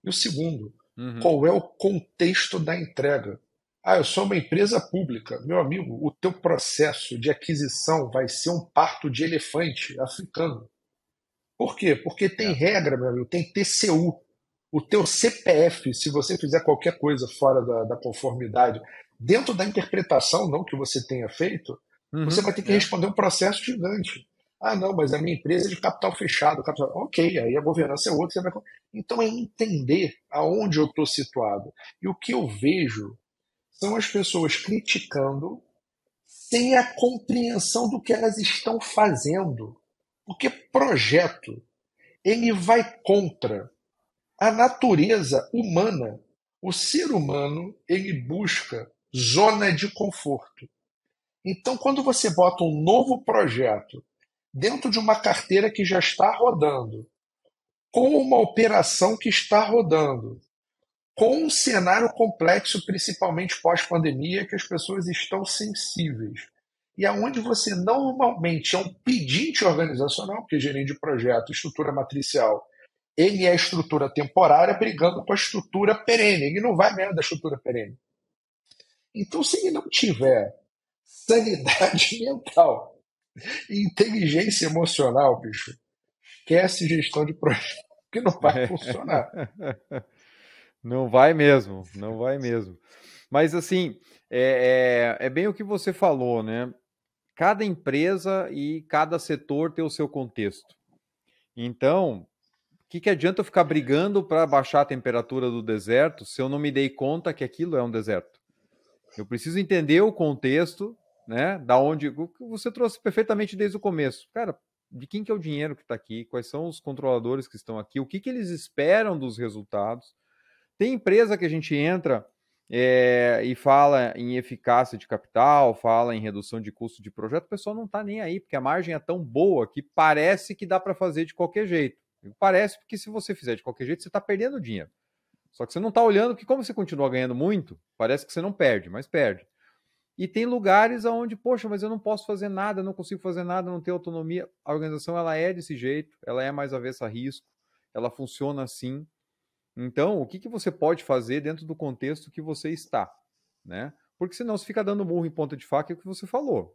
e o segundo, Uhum. Qual é o contexto da entrega? Ah, eu sou uma empresa pública. Meu amigo, o teu processo de aquisição vai ser um parto de elefante africano. Por quê? Porque tem é. regra, meu amigo, tem TCU. O teu CPF, se você fizer qualquer coisa fora da, da conformidade, dentro da interpretação não que você tenha feito, uhum. você vai ter que é. responder um processo gigante. Ah, não, mas a minha empresa é de capital fechado. Capital... Ok, aí a governança é outra. Vai... Então é entender aonde eu estou situado. E o que eu vejo são as pessoas criticando sem a compreensão do que elas estão fazendo. Porque projeto, ele vai contra a natureza humana. O ser humano, ele busca zona de conforto. Então, quando você bota um novo projeto dentro de uma carteira que já está rodando, com uma operação que está rodando, com um cenário complexo, principalmente pós-pandemia, que as pessoas estão sensíveis. E aonde você normalmente é um pedinte organizacional, porque gerente de projeto, estrutura matricial, ele é estrutura temporária brigando com a estrutura perene. Ele não vai ganhar da estrutura perene. Então, se ele não tiver sanidade mental Inteligência emocional, bicho. Esquece gestão de projeto, que não vai funcionar. Não vai mesmo, não vai mesmo. Mas assim, é, é, é, bem o que você falou, né? Cada empresa e cada setor tem o seu contexto. Então, o que, que adianta eu ficar brigando para baixar a temperatura do deserto se eu não me dei conta que aquilo é um deserto? Eu preciso entender o contexto né? Da onde você trouxe perfeitamente desde o começo. Cara, de quem que é o dinheiro que está aqui? Quais são os controladores que estão aqui? O que, que eles esperam dos resultados? Tem empresa que a gente entra é, e fala em eficácia de capital, fala em redução de custo de projeto, o pessoal não está nem aí, porque a margem é tão boa que parece que dá para fazer de qualquer jeito. Parece porque se você fizer de qualquer jeito, você está perdendo dinheiro. Só que você não está olhando que, como você continua ganhando muito, parece que você não perde, mas perde. E tem lugares onde, poxa, mas eu não posso fazer nada, não consigo fazer nada, não tenho autonomia. A organização ela é desse jeito, ela é mais avessa a risco, ela funciona assim. Então, o que, que você pode fazer dentro do contexto que você está, né? Porque senão você fica dando murro em ponta de faca, é o que você falou.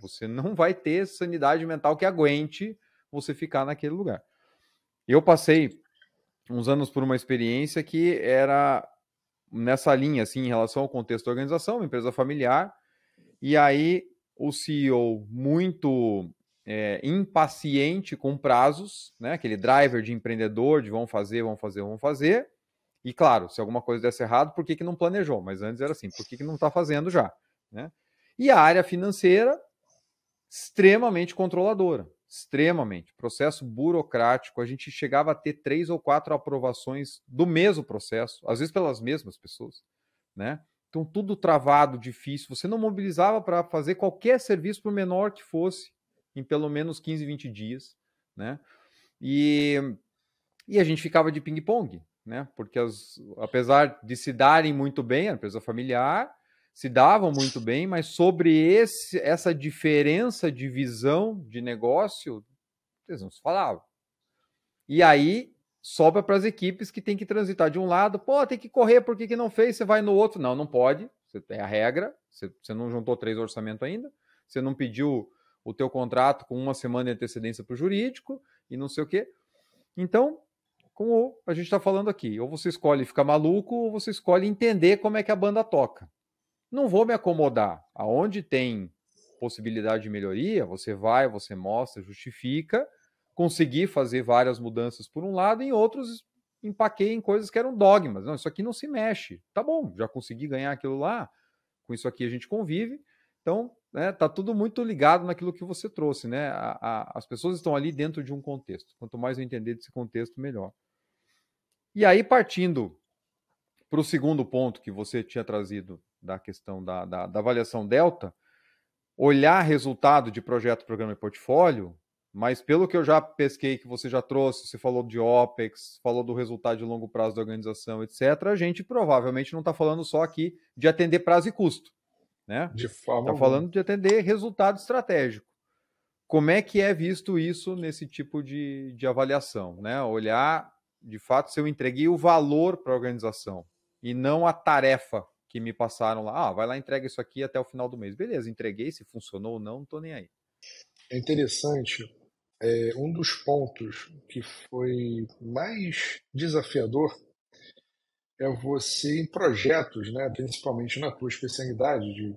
Você não vai ter sanidade mental que aguente você ficar naquele lugar. Eu passei uns anos por uma experiência que era nessa linha, assim, em relação ao contexto da organização, uma empresa familiar, e aí o CEO muito é, impaciente com prazos, né? Aquele driver de empreendedor de vão fazer, vão fazer, vão fazer. E claro, se alguma coisa desse errado, por que, que não planejou? Mas antes era assim, por que, que não está fazendo já? Né? E a área financeira extremamente controladora, extremamente. Processo burocrático, a gente chegava a ter três ou quatro aprovações do mesmo processo, às vezes pelas mesmas pessoas, né? Então, tudo travado, difícil. Você não mobilizava para fazer qualquer serviço, por menor que fosse, em pelo menos 15, 20 dias, né? E, e a gente ficava de ping-pong, né? Porque as, apesar de se darem muito bem, a empresa familiar, se davam muito bem, mas sobre esse, essa diferença de visão de negócio, eles não se falavam. E aí sobra para as equipes que tem que transitar de um lado, pô, tem que correr, por que, que não fez? Você vai no outro. Não, não pode. Você tem a regra, você, você não juntou três orçamentos ainda, você não pediu o teu contrato com uma semana de antecedência para o jurídico e não sei o quê. Então, como a gente está falando aqui, ou você escolhe ficar maluco, ou você escolhe entender como é que a banda toca. Não vou me acomodar. Aonde tem possibilidade de melhoria, você vai, você mostra, justifica, consegui fazer várias mudanças por um lado, e em outros empaquei em coisas que eram dogmas. Não, isso aqui não se mexe. Tá bom, já consegui ganhar aquilo lá, com isso aqui a gente convive. Então, né, tá tudo muito ligado naquilo que você trouxe, né? A, a, as pessoas estão ali dentro de um contexto. Quanto mais eu entender desse contexto, melhor. E aí, partindo para o segundo ponto que você tinha trazido da questão da, da, da avaliação delta, olhar resultado de projeto, programa e portfólio mas pelo que eu já pesquei, que você já trouxe, você falou de OPEX, falou do resultado de longo prazo da organização, etc., a gente provavelmente não está falando só aqui de atender prazo e custo. Né? De forma. Está falando de atender resultado estratégico. Como é que é visto isso nesse tipo de, de avaliação? Né? Olhar, de fato, se eu entreguei o valor para a organização e não a tarefa que me passaram lá. Ah, vai lá, entrega isso aqui até o final do mês. Beleza, entreguei, se funcionou ou não, não estou nem aí. É interessante é, um dos pontos que foi mais desafiador é você em projetos, né, principalmente na tua especialidade de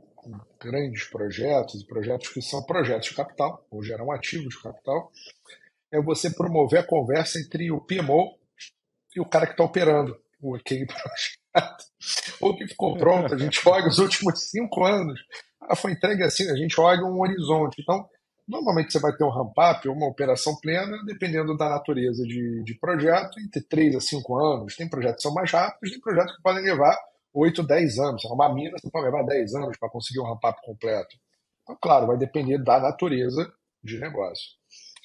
grandes projetos, projetos que são projetos de capital, ou geram ativos de capital, é você promover a conversa entre o PMO e o cara que está operando aquele projeto, ou que ficou pronto. A gente olha os últimos cinco anos, ah, foi entregue assim, a gente olha um horizonte. Então, Normalmente você vai ter um ramp-up uma operação plena, dependendo da natureza de, de projeto, entre 3 a 5 anos. Tem projetos que são mais rápidos, tem projetos que podem levar 8, 10 anos. Uma mina, você pode levar 10 anos para conseguir um ramp-up completo. Então, claro, vai depender da natureza de negócio.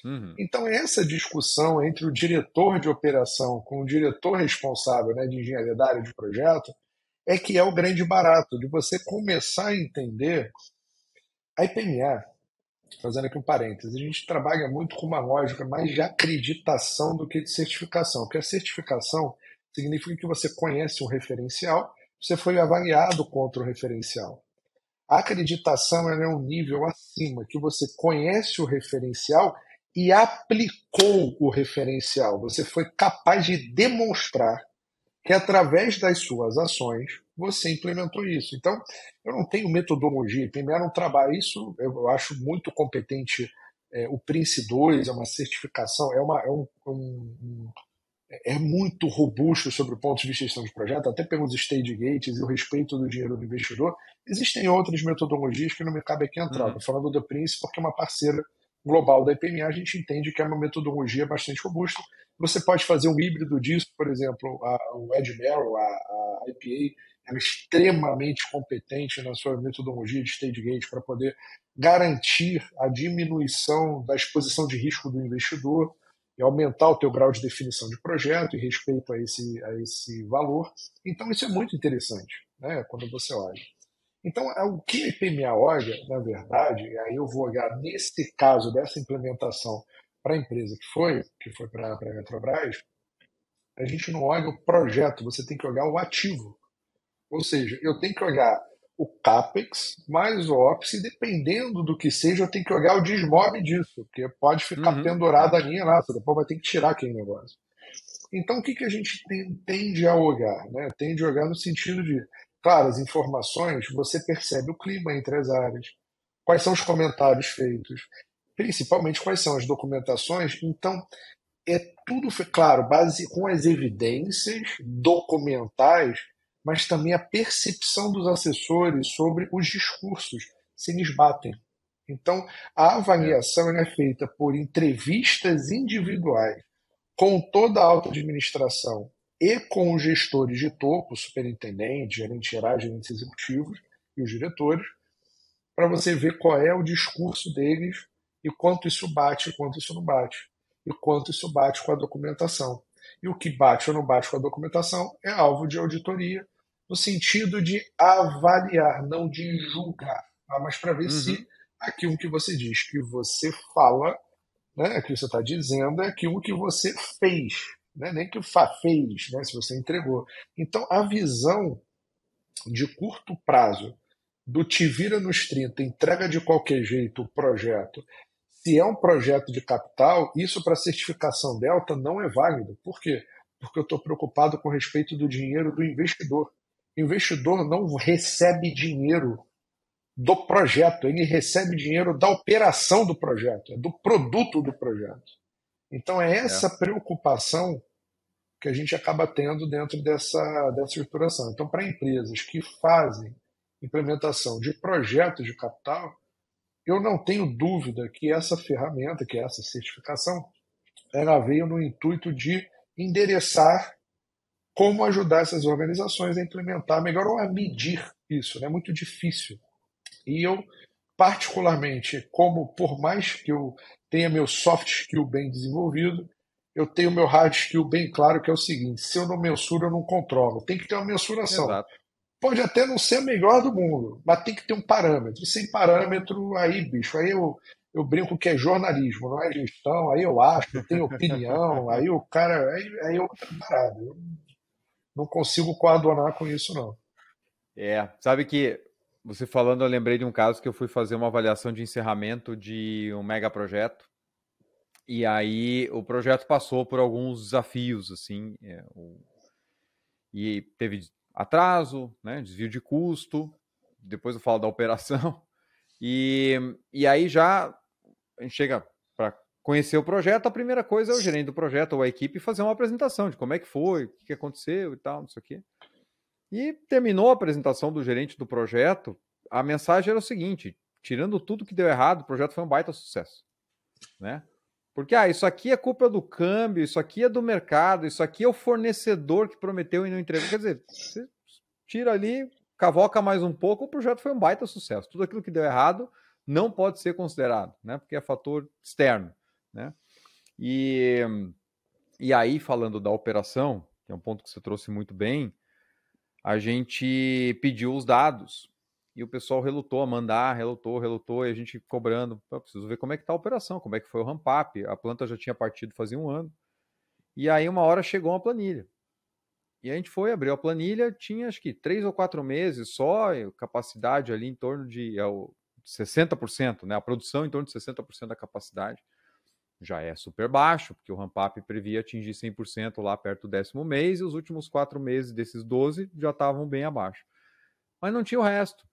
Uhum. Então, essa discussão entre o diretor de operação com o diretor responsável né, de engenharia da área de projeto é que é o grande barato de você começar a entender a IPMA fazendo aqui um parênteses, a gente trabalha muito com uma lógica mais de acreditação do que de certificação, porque a certificação significa que você conhece um referencial, você foi avaliado contra o referencial. A acreditação é um nível acima, que você conhece o referencial e aplicou o referencial. Você foi capaz de demonstrar que através das suas ações você implementou isso. Então, eu não tenho metodologia. Primeiro, um trabalho, isso eu acho muito competente. É, o Prince 2 é uma certificação, é, uma, é, um, um, é muito robusto sobre o ponto de vista de gestão de projeto, até pelos stage gates e o respeito do dinheiro do investidor. Existem outras metodologias que não me cabe aqui entrar. Estou uhum. falando do Prince porque é uma parceira global da IPMA, a gente entende que é uma metodologia bastante robusta. Você pode fazer um híbrido disso, por exemplo, a, o Ed Merrill, a, a IPA, é extremamente competente na sua metodologia de stage gate para poder garantir a diminuição da exposição de risco do investidor e aumentar o teu grau de definição de projeto e respeito a esse, a esse valor. Então isso é muito interessante, né, quando você olha. Então, é o que a IPMA olha, na verdade, e aí eu vou olhar nesse caso dessa implementação para a empresa que foi, que foi para a Petrobras, a gente não olha o projeto, você tem que olhar o ativo. Ou seja, eu tenho que olhar o CAPEX mais o OPS, e dependendo do que seja, eu tenho que olhar o desmob disso, porque pode ficar uhum. pendurada a linha lá, você depois vai ter que tirar aquele negócio. Então, o que, que a gente tem, tende a olhar? Né? Tende a olhar no sentido de, claro, as informações, você percebe o clima entre as áreas, quais são os comentários feitos, principalmente quais são as documentações. Então, é tudo, claro, base com as evidências documentais mas também a percepção dos assessores sobre os discursos, se eles batem. Então, a avaliação é. feita por entrevistas individuais com toda a alta administração e com os gestores de topo, superintendente, gerente geral, gerentes executivos e os diretores, para você ver qual é o discurso deles e quanto isso bate e quanto isso não bate, e quanto isso bate com a documentação. E o que bate ou não bate com a documentação é alvo de auditoria, no sentido de avaliar, não de julgar, tá? mas para ver uhum. se aquilo que você diz, que você fala, né, que você está dizendo, é aquilo que você fez, né, nem que fez, né, se você entregou. Então, a visão de curto prazo do te vira nos 30, entrega de qualquer jeito o projeto, se é um projeto de capital, isso para certificação Delta não é válido. Por quê? Porque eu estou preocupado com respeito do dinheiro do investidor. O investidor não recebe dinheiro do projeto, ele recebe dinheiro da operação do projeto, é do produto do projeto. Então é essa é. preocupação que a gente acaba tendo dentro dessa, dessa estruturação. Então, para empresas que fazem implementação de projetos de capital, eu não tenho dúvida que essa ferramenta, que é essa certificação, ela veio no intuito de endereçar como ajudar essas organizações a implementar melhor ou a medir isso. É né? muito difícil. E eu, particularmente, como por mais que eu tenha meu soft skill bem desenvolvido, eu tenho meu hard skill bem claro, que é o seguinte: se eu não mensuro, eu não controlo. Tem que ter uma mensuração. Exato pode até não ser a melhor do mundo, mas tem que ter um parâmetro. sem parâmetro, aí, bicho, aí eu, eu brinco que é jornalismo, não é gestão, aí eu acho, eu tenho opinião, aí o cara. Aí, aí eu parado. Eu não consigo coadunar com isso, não. É, sabe que você falando, eu lembrei de um caso que eu fui fazer uma avaliação de encerramento de um mega projeto. E aí o projeto passou por alguns desafios, assim, é, o... e teve atraso, né, desvio de custo, depois eu falo da operação, e, e aí já a gente chega para conhecer o projeto, a primeira coisa é o gerente do projeto ou a equipe fazer uma apresentação de como é que foi, o que aconteceu e tal, não sei o quê. E terminou a apresentação do gerente do projeto, a mensagem era o seguinte, tirando tudo que deu errado, o projeto foi um baita sucesso, né? Porque, ah, isso aqui é culpa do câmbio, isso aqui é do mercado, isso aqui é o fornecedor que prometeu e não entregou. Quer dizer, você tira ali, cavoca mais um pouco, o projeto foi um baita sucesso. Tudo aquilo que deu errado não pode ser considerado, né? Porque é fator externo, né? E, e aí, falando da operação, que é um ponto que você trouxe muito bem, a gente pediu os dados e o pessoal relutou a mandar, relutou, relutou, e a gente cobrando, preciso ver como é que está a operação, como é que foi o ramp-up, a planta já tinha partido fazia um ano, e aí uma hora chegou uma planilha, e a gente foi, abriu a planilha, tinha acho que três ou quatro meses só, capacidade ali em torno de é, 60%, né, a produção em torno de 60% da capacidade, já é super baixo, porque o ramp-up previa atingir 100% lá perto do décimo mês, e os últimos quatro meses desses 12 já estavam bem abaixo. Mas não tinha o resto.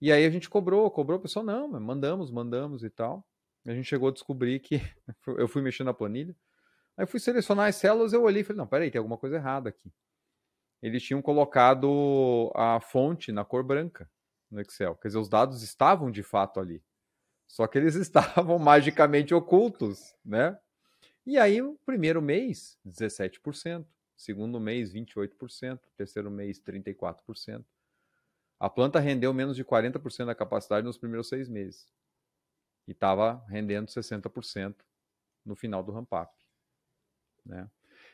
E aí a gente cobrou, cobrou, o pessoal, não, mandamos, mandamos e tal. A gente chegou a descobrir que eu fui mexendo na planilha. Aí fui selecionar as células, eu olhei e falei, não, peraí, tem alguma coisa errada aqui. Eles tinham colocado a fonte na cor branca no Excel. Quer dizer, os dados estavam de fato ali. Só que eles estavam magicamente ocultos, né? E aí, o primeiro mês, 17%. Segundo mês, 28%. Terceiro mês, 34%. A planta rendeu menos de 40% da capacidade nos primeiros seis meses. E estava rendendo 60% no final do ramp-up. Né?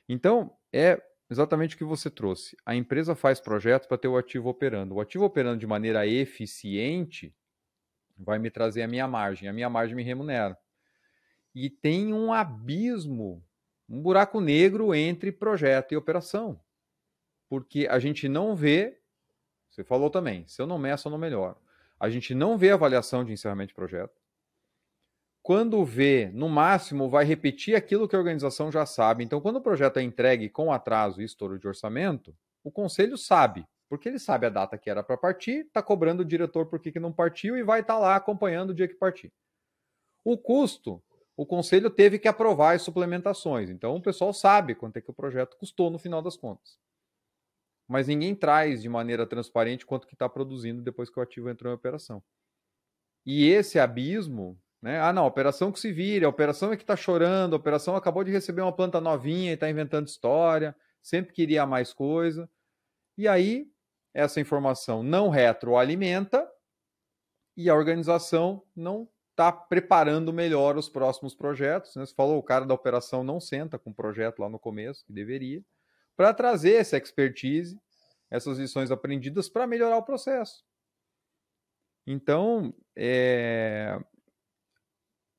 Então, é exatamente o que você trouxe. A empresa faz projetos para ter o ativo operando. O ativo operando de maneira eficiente vai me trazer a minha margem. A minha margem me remunera. E tem um abismo, um buraco negro entre projeto e operação. Porque a gente não vê você falou também, se eu não meço, eu não melhoro. A gente não vê avaliação de encerramento de projeto. Quando vê, no máximo, vai repetir aquilo que a organização já sabe. Então, quando o projeto é entregue com atraso e estouro de orçamento, o conselho sabe, porque ele sabe a data que era para partir, está cobrando o diretor por que, que não partiu e vai estar tá lá acompanhando o dia que partir. O custo, o conselho teve que aprovar as suplementações. Então, o pessoal sabe quanto é que o projeto custou no final das contas mas ninguém traz de maneira transparente quanto que está produzindo depois que o ativo entrou em operação. E esse abismo, né? Ah, não, operação que se vira, a operação é que está chorando, a operação acabou de receber uma planta novinha e está inventando história, sempre queria mais coisa. E aí, essa informação não retroalimenta e a organização não está preparando melhor os próximos projetos. Né? Você falou, o cara da operação não senta com o projeto lá no começo, que deveria, para trazer essa expertise, essas lições aprendidas para melhorar o processo. Então, é,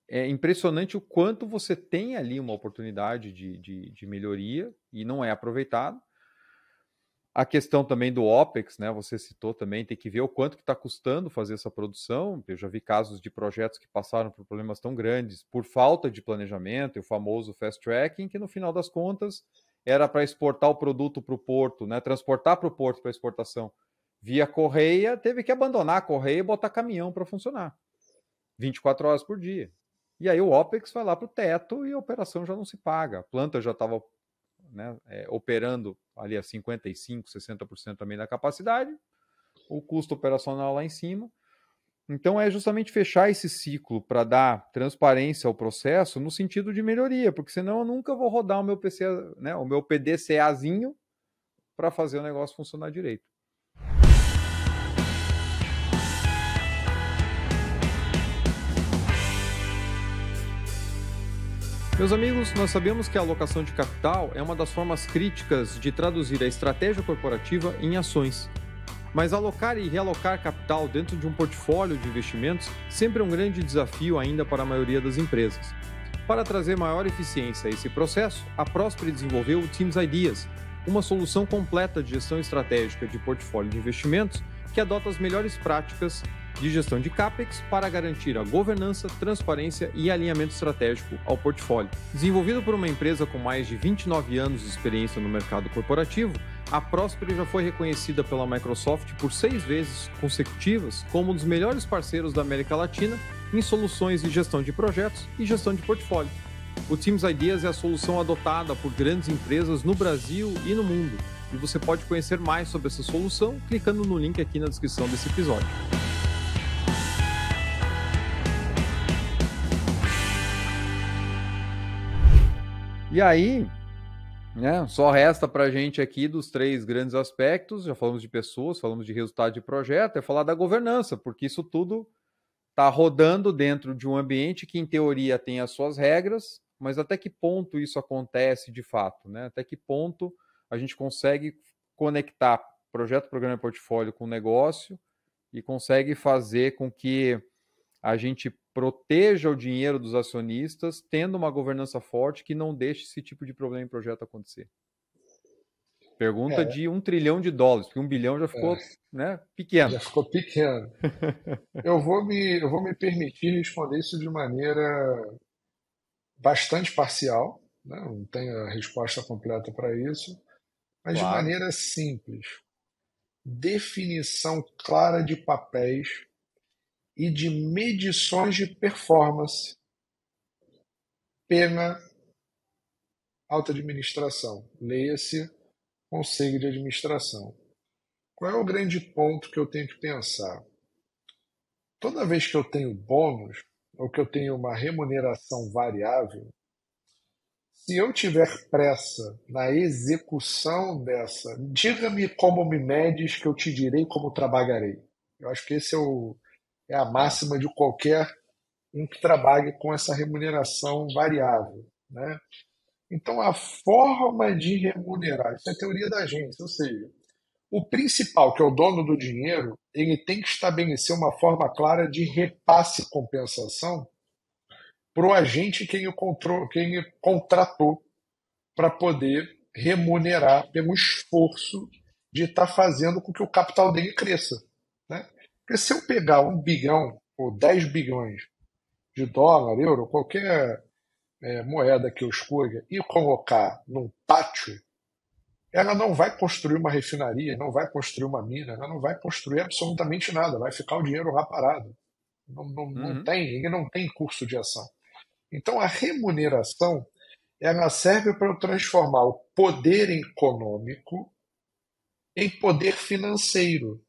é impressionante o quanto você tem ali uma oportunidade de, de, de melhoria e não é aproveitado. A questão também do OPEX, né? Você citou também, tem que ver o quanto que está custando fazer essa produção. Eu já vi casos de projetos que passaram por problemas tão grandes por falta de planejamento, o famoso fast tracking, que no final das contas era para exportar o produto para o porto, né? Transportar para o porto para exportação via correia, teve que abandonar a correia e botar caminhão para funcionar. 24 horas por dia. E aí o OPEX vai lá para o teto e a operação já não se paga. A planta já estava né, é, operando ali a 55%, 60% também da capacidade, o custo operacional lá em cima. Então é justamente fechar esse ciclo para dar transparência ao processo no sentido de melhoria, porque senão eu nunca vou rodar o meu PC, né, o meu PDCAzinho para fazer o negócio funcionar direito. Meus amigos, nós sabemos que a alocação de capital é uma das formas críticas de traduzir a estratégia corporativa em ações. Mas alocar e realocar capital dentro de um portfólio de investimentos sempre é um grande desafio ainda para a maioria das empresas. Para trazer maior eficiência a esse processo, a Prosper desenvolveu o Teams Ideas, uma solução completa de gestão estratégica de portfólio de investimentos que adota as melhores práticas de gestão de CAPEX para garantir a governança, transparência e alinhamento estratégico ao portfólio. Desenvolvido por uma empresa com mais de 29 anos de experiência no mercado corporativo, a Prosper já foi reconhecida pela Microsoft por seis vezes consecutivas como um dos melhores parceiros da América Latina em soluções de gestão de projetos e gestão de portfólio. O Teams Ideas é a solução adotada por grandes empresas no Brasil e no mundo e você pode conhecer mais sobre essa solução clicando no link aqui na descrição desse episódio. E aí, né, só resta para a gente aqui dos três grandes aspectos, já falamos de pessoas, falamos de resultado de projeto, é falar da governança, porque isso tudo está rodando dentro de um ambiente que, em teoria, tem as suas regras, mas até que ponto isso acontece de fato, né? Até que ponto a gente consegue conectar projeto, programa e portfólio com negócio e consegue fazer com que a gente proteja o dinheiro dos acionistas, tendo uma governança forte que não deixe esse tipo de problema em projeto acontecer. Pergunta é. de um trilhão de dólares, porque um bilhão já ficou é. né, pequeno. Já ficou pequeno. eu, vou me, eu vou me permitir responder isso de maneira bastante parcial, né? não tenho a resposta completa para isso, mas claro. de maneira simples. Definição clara de papéis e de medições de performance. Pena alta administração. Leia-se conselho de administração. Qual é o grande ponto que eu tenho que pensar? Toda vez que eu tenho bônus, ou que eu tenho uma remuneração variável, se eu tiver pressa na execução dessa, diga-me como me medes que eu te direi como trabalharei. Eu acho que esse é, o, é a máxima de qualquer um que trabalhe com essa remuneração variável. Né? Então, a forma de remunerar, isso é a teoria da agência, ou seja, o principal, que é o dono do dinheiro, ele tem que estabelecer uma forma clara de repasse e compensação para o agente que ele, que ele contratou para poder remunerar pelo esforço de estar tá fazendo com que o capital dele cresça. Porque se eu pegar um bilhão ou 10 bilhões de dólar, euro, qualquer é, moeda que eu escolha e colocar num pátio, ela não vai construir uma refinaria, não vai construir uma mina, ela não vai construir absolutamente nada, vai ficar o dinheiro lá parado. Não, não, uhum. não tem, ele não tem curso de ação. Então, a remuneração ela serve para transformar o poder econômico em poder financeiro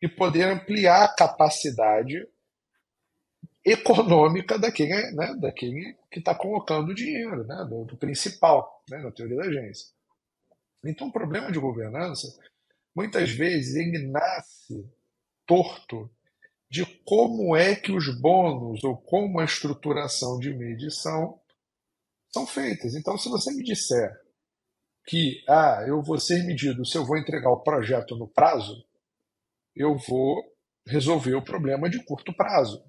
e poder ampliar a capacidade econômica daquele, né, daquele que está colocando o dinheiro, né, do, do principal, né, na teoria da agência. Então, o problema de governança, muitas vezes, ele nasce torto de como é que os bônus ou como a estruturação de medição são feitas. Então, se você me disser que ah, eu vou ser medido se eu vou entregar o projeto no prazo, eu vou resolver o problema de curto prazo.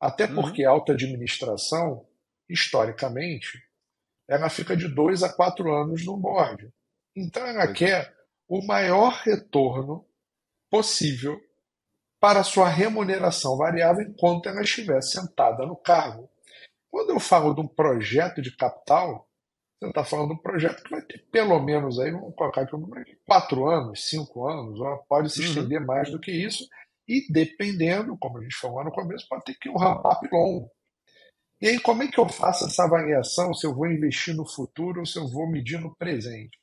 Até uhum. porque a alta administração, historicamente, ela fica de dois a quatro anos no board. Então ela é. quer o maior retorno possível para sua remuneração variável enquanto ela estiver sentada no cargo. Quando eu falo de um projeto de capital, você está falando de um projeto que vai ter pelo menos aí, vamos colocar aqui, quatro anos, cinco anos, pode se uhum. estender uhum. mais do que isso, e dependendo, como a gente falou no começo, pode ter que um ramp-up longo. E aí, como é que eu faço essa avaliação se eu vou investir no futuro ou se eu vou medir no presente?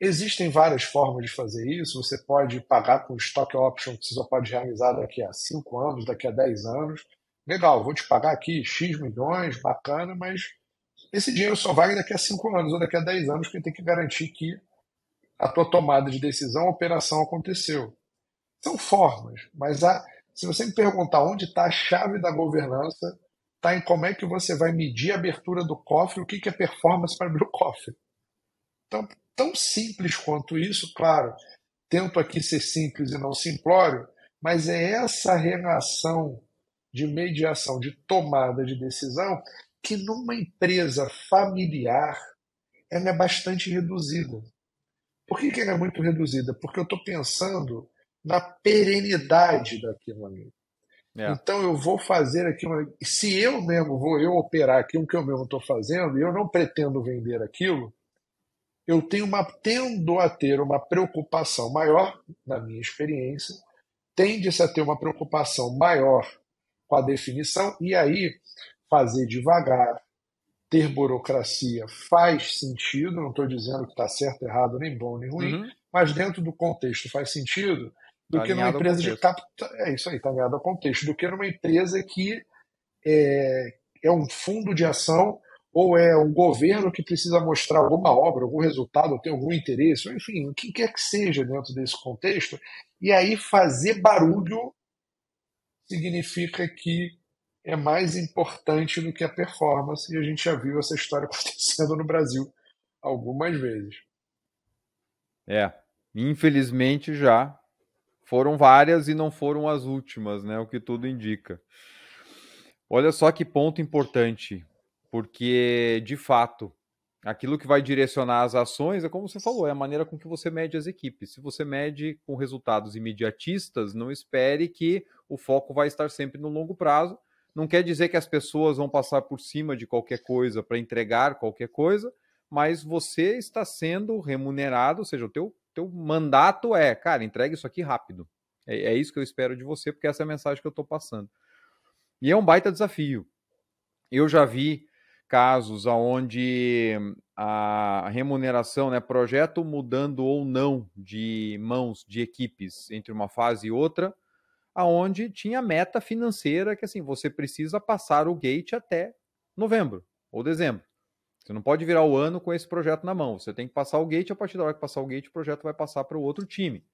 Existem várias formas de fazer isso. Você pode pagar com stock option que você só pode realizar daqui a 5 anos, daqui a 10 anos. Legal, vou te pagar aqui X milhões, bacana, mas esse dinheiro só vale daqui a 5 anos ou daqui a 10 anos, porque tem que garantir que a tua tomada de decisão, a operação aconteceu. São formas, mas a, se você me perguntar onde está a chave da governança, está em como é que você vai medir a abertura do cofre, o que, que é performance para abrir o cofre. Então, tão simples quanto isso, claro, tento aqui ser simples e não simplório, mas é essa relação de mediação, de tomada de decisão, que numa empresa familiar ela é bastante reduzida. Por que, que ela é muito reduzida? Porque eu estou pensando na perenidade daquilo ali. É. Então eu vou fazer aquilo. Se eu mesmo vou eu operar aquilo que eu mesmo estou fazendo, e eu não pretendo vender aquilo, eu tenho uma, tendo a ter uma preocupação maior, na minha experiência, tende-se a ter uma preocupação maior com a definição, e aí fazer devagar, ter burocracia faz sentido, não estou dizendo que está certo, errado, nem bom, nem ruim, uhum. mas dentro do contexto faz sentido, do tá que numa empresa de capital. É isso aí, está alinhado ao contexto, do que numa empresa que é, é um fundo de ação ou é um governo que precisa mostrar alguma obra, algum resultado, ou tem algum interesse, ou enfim, o que quer que seja dentro desse contexto, e aí fazer barulho significa que é mais importante do que a performance, e a gente já viu essa história acontecendo no Brasil algumas vezes. É, infelizmente já foram várias e não foram as últimas, né? O que tudo indica. Olha só que ponto importante porque de fato aquilo que vai direcionar as ações é como você falou, é a maneira com que você mede as equipes. Se você mede com resultados imediatistas, não espere que o foco vai estar sempre no longo prazo. Não quer dizer que as pessoas vão passar por cima de qualquer coisa para entregar qualquer coisa, mas você está sendo remunerado, ou seja, o teu, teu mandato é, cara, entregue isso aqui rápido. É, é isso que eu espero de você, porque essa é a mensagem que eu estou passando. E é um baita desafio. Eu já vi casos onde a remuneração, né, projeto mudando ou não de mãos de equipes entre uma fase e outra, aonde tinha meta financeira que assim, você precisa passar o gate até novembro ou dezembro. Você não pode virar o ano com esse projeto na mão. Você tem que passar o gate, a partir da hora que passar o gate, o projeto vai passar para o outro time.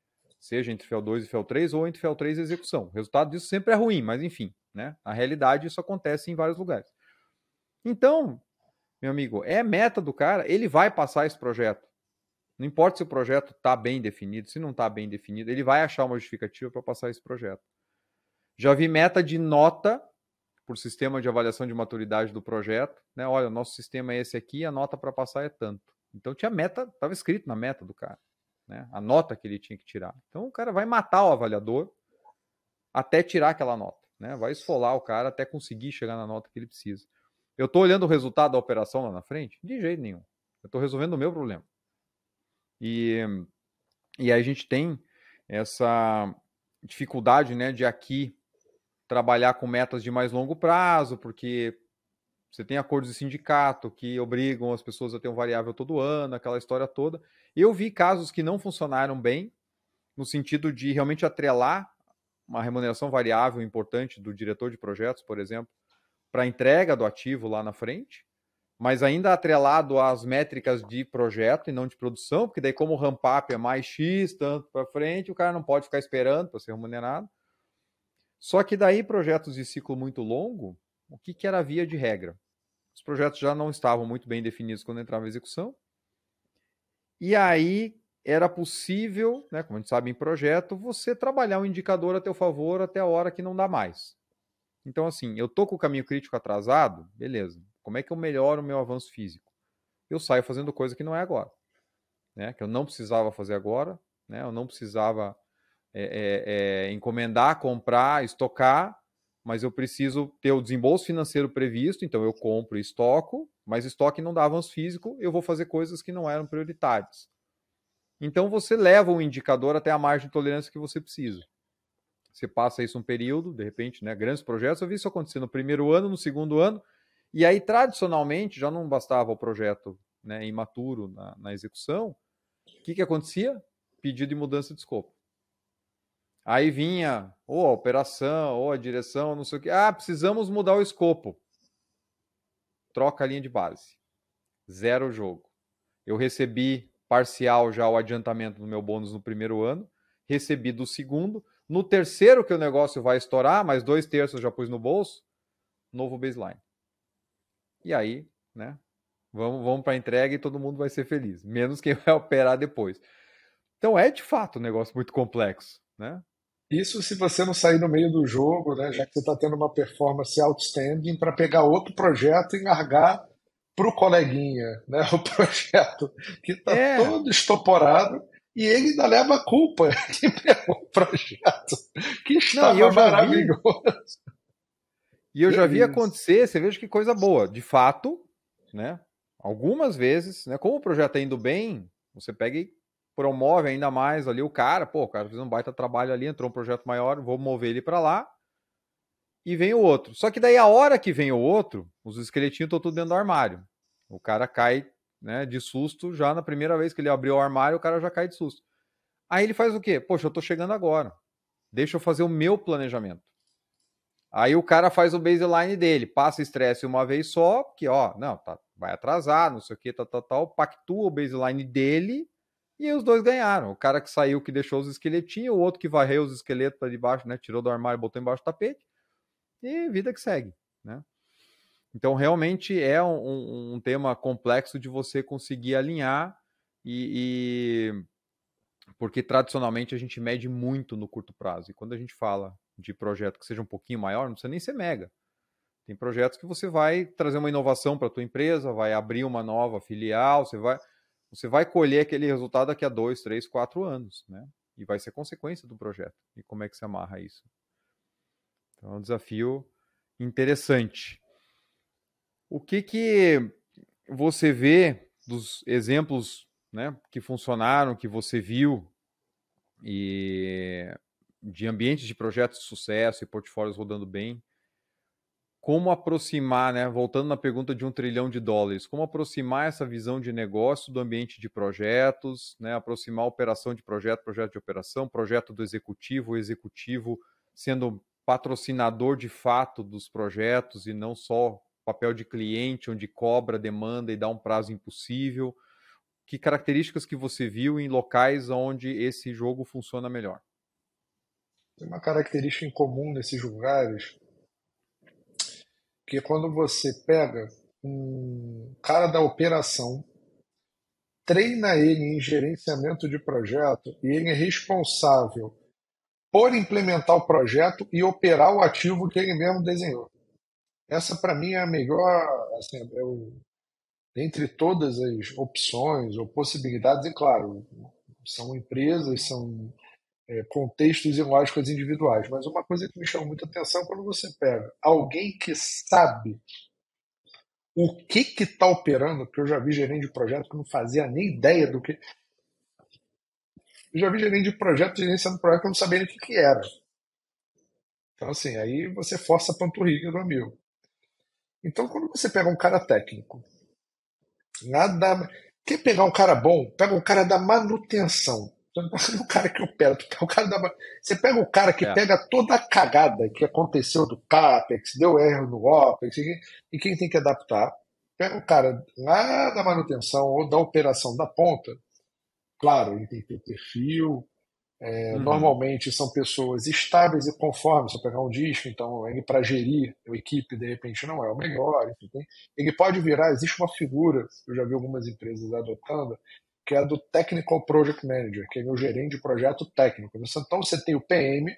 Seja entre FEL 2 e FEL 3 ou entre FEL 3 e execução. O resultado disso sempre é ruim, mas enfim, né? Na realidade, isso acontece em vários lugares. Então, meu amigo, é meta do cara, ele vai passar esse projeto. Não importa se o projeto está bem definido, se não está bem definido, ele vai achar uma justificativa para passar esse projeto. Já vi meta de nota por sistema de avaliação de maturidade do projeto. Né? Olha, nosso sistema é esse aqui, a nota para passar é tanto. Então tinha meta, estava escrito na meta do cara, né? a nota que ele tinha que tirar. Então o cara vai matar o avaliador até tirar aquela nota. Né? Vai esfolar o cara até conseguir chegar na nota que ele precisa. Eu estou olhando o resultado da operação lá na frente? De jeito nenhum. Eu estou resolvendo o meu problema. E, e aí a gente tem essa dificuldade né, de aqui trabalhar com metas de mais longo prazo, porque você tem acordos de sindicato que obrigam as pessoas a ter um variável todo ano, aquela história toda. Eu vi casos que não funcionaram bem, no sentido de realmente atrelar uma remuneração variável importante do diretor de projetos, por exemplo, para a entrega do ativo lá na frente, mas ainda atrelado às métricas de projeto e não de produção, porque daí como o ramp-up é mais X, tanto para frente, o cara não pode ficar esperando para ser remunerado. Só que daí projetos de ciclo muito longo, o que, que era via de regra? Os projetos já não estavam muito bem definidos quando entrava em execução. E aí era possível, né, como a gente sabe em projeto, você trabalhar um indicador a teu favor até a hora que não dá mais. Então, assim, eu tô com o caminho crítico atrasado, beleza. Como é que eu melhoro o meu avanço físico? Eu saio fazendo coisa que não é agora, né? Que eu não precisava fazer agora, né? Eu não precisava é, é, é, encomendar, comprar, estocar, mas eu preciso ter o desembolso financeiro previsto, então eu compro e estoco, mas estoque não dá avanço físico, eu vou fazer coisas que não eram prioritárias. Então você leva o indicador até a margem de tolerância que você precisa. Você passa isso um período, de repente, né, grandes projetos, eu vi isso acontecer no primeiro ano, no segundo ano, e aí tradicionalmente já não bastava o projeto né, imaturo na, na execução, o que, que acontecia? Pedido de mudança de escopo. Aí vinha ou a operação, ou a direção, não sei o que. Ah, precisamos mudar o escopo. Troca a linha de base. Zero jogo. Eu recebi parcial já o adiantamento do meu bônus no primeiro ano, recebi do segundo. No terceiro que o negócio vai estourar, mais dois terços já pus no bolso, novo baseline. E aí, né? Vamos, vamos para a entrega e todo mundo vai ser feliz, menos quem vai operar depois. Então é de fato um negócio muito complexo, né? Isso se você não sair no meio do jogo, né, já que você está tendo uma performance outstanding, para pegar outro projeto e largar para o coleguinha né, o projeto que está é. todo estoporado e ele ainda leva a culpa de pegar o projeto que estava não, maravilhoso. E eu já vi acontecer, você veja que coisa boa. De fato, né? Algumas vezes, né? Como o projeto está indo bem, você pega e promove ainda mais ali o cara, pô, o cara fez um baita trabalho ali, entrou um projeto maior, vou mover ele para lá. E vem o outro. Só que daí a hora que vem o outro, os esqueletinhos estão tudo dentro do armário. O cara cai, né, de susto já na primeira vez que ele abriu o armário, o cara já cai de susto. Aí ele faz o quê? Poxa, eu tô chegando agora. Deixa eu fazer o meu planejamento. Aí o cara faz o baseline dele, passa estresse uma vez só, que ó, não, tá, vai atrasar, não sei o que, tal, tal, tal, pactua o baseline dele e os dois ganharam. O cara que saiu, que deixou os esqueletinhos, o outro que varreu os esqueletos para debaixo, né? Tirou do armário, botou embaixo do tapete. E vida que segue, né? Então, realmente é um, um tema complexo de você conseguir alinhar e, e, porque tradicionalmente a gente mede muito no curto prazo. E quando a gente fala de projeto que seja um pouquinho maior, não precisa nem ser mega. Tem projetos que você vai trazer uma inovação para a tua empresa, vai abrir uma nova filial, você vai você vai colher aquele resultado daqui a dois, três, quatro anos, né? E vai ser consequência do projeto. E como é que se amarra isso? Então é um desafio interessante. O que que você vê dos exemplos, né, que funcionaram, que você viu e de ambientes de projetos de sucesso e portfólios rodando bem? como aproximar, né, voltando na pergunta de um trilhão de dólares, como aproximar essa visão de negócio do ambiente de projetos, né, aproximar operação de projeto, projeto de operação, projeto do executivo, executivo sendo patrocinador de fato dos projetos e não só papel de cliente, onde cobra, demanda e dá um prazo impossível. Que características que você viu em locais onde esse jogo funciona melhor? Tem uma característica em comum nesses lugares porque quando você pega um cara da operação, treina ele em gerenciamento de projeto e ele é responsável por implementar o projeto e operar o ativo que ele mesmo desenhou. Essa, para mim, é a melhor, assim, é o, entre todas as opções ou possibilidades, e claro, são empresas, são é, contextos e lógicas individuais. Mas uma coisa que me chama muita atenção é quando você pega alguém que sabe o que que está operando, porque eu já vi gerente de projeto que não fazia nem ideia do que. Eu já vi gerente de projeto gerenciando projeto que não sabia nem o que, que era. Então, assim, aí você força a panturrilha do amigo. Então, quando você pega um cara técnico, nada. Quer pegar um cara bom? Pega um cara da manutenção. o cara que opera, o cara da, você pega o cara que é. pega toda a cagada que aconteceu do CAPEX, deu erro no OPEX, e quem tem que adaptar? Pega o cara lá da manutenção ou da operação da ponta, claro, ele tem que ter perfil, é, uhum. Normalmente são pessoas estáveis e conformes. Se eu pegar um disco, então ele para gerir a equipe de repente não é o melhor. Enfim, ele pode virar. Existe uma figura, eu já vi algumas empresas adotando, que é a do Technical Project Manager, que é o gerente de projeto técnico. Então você tem o PM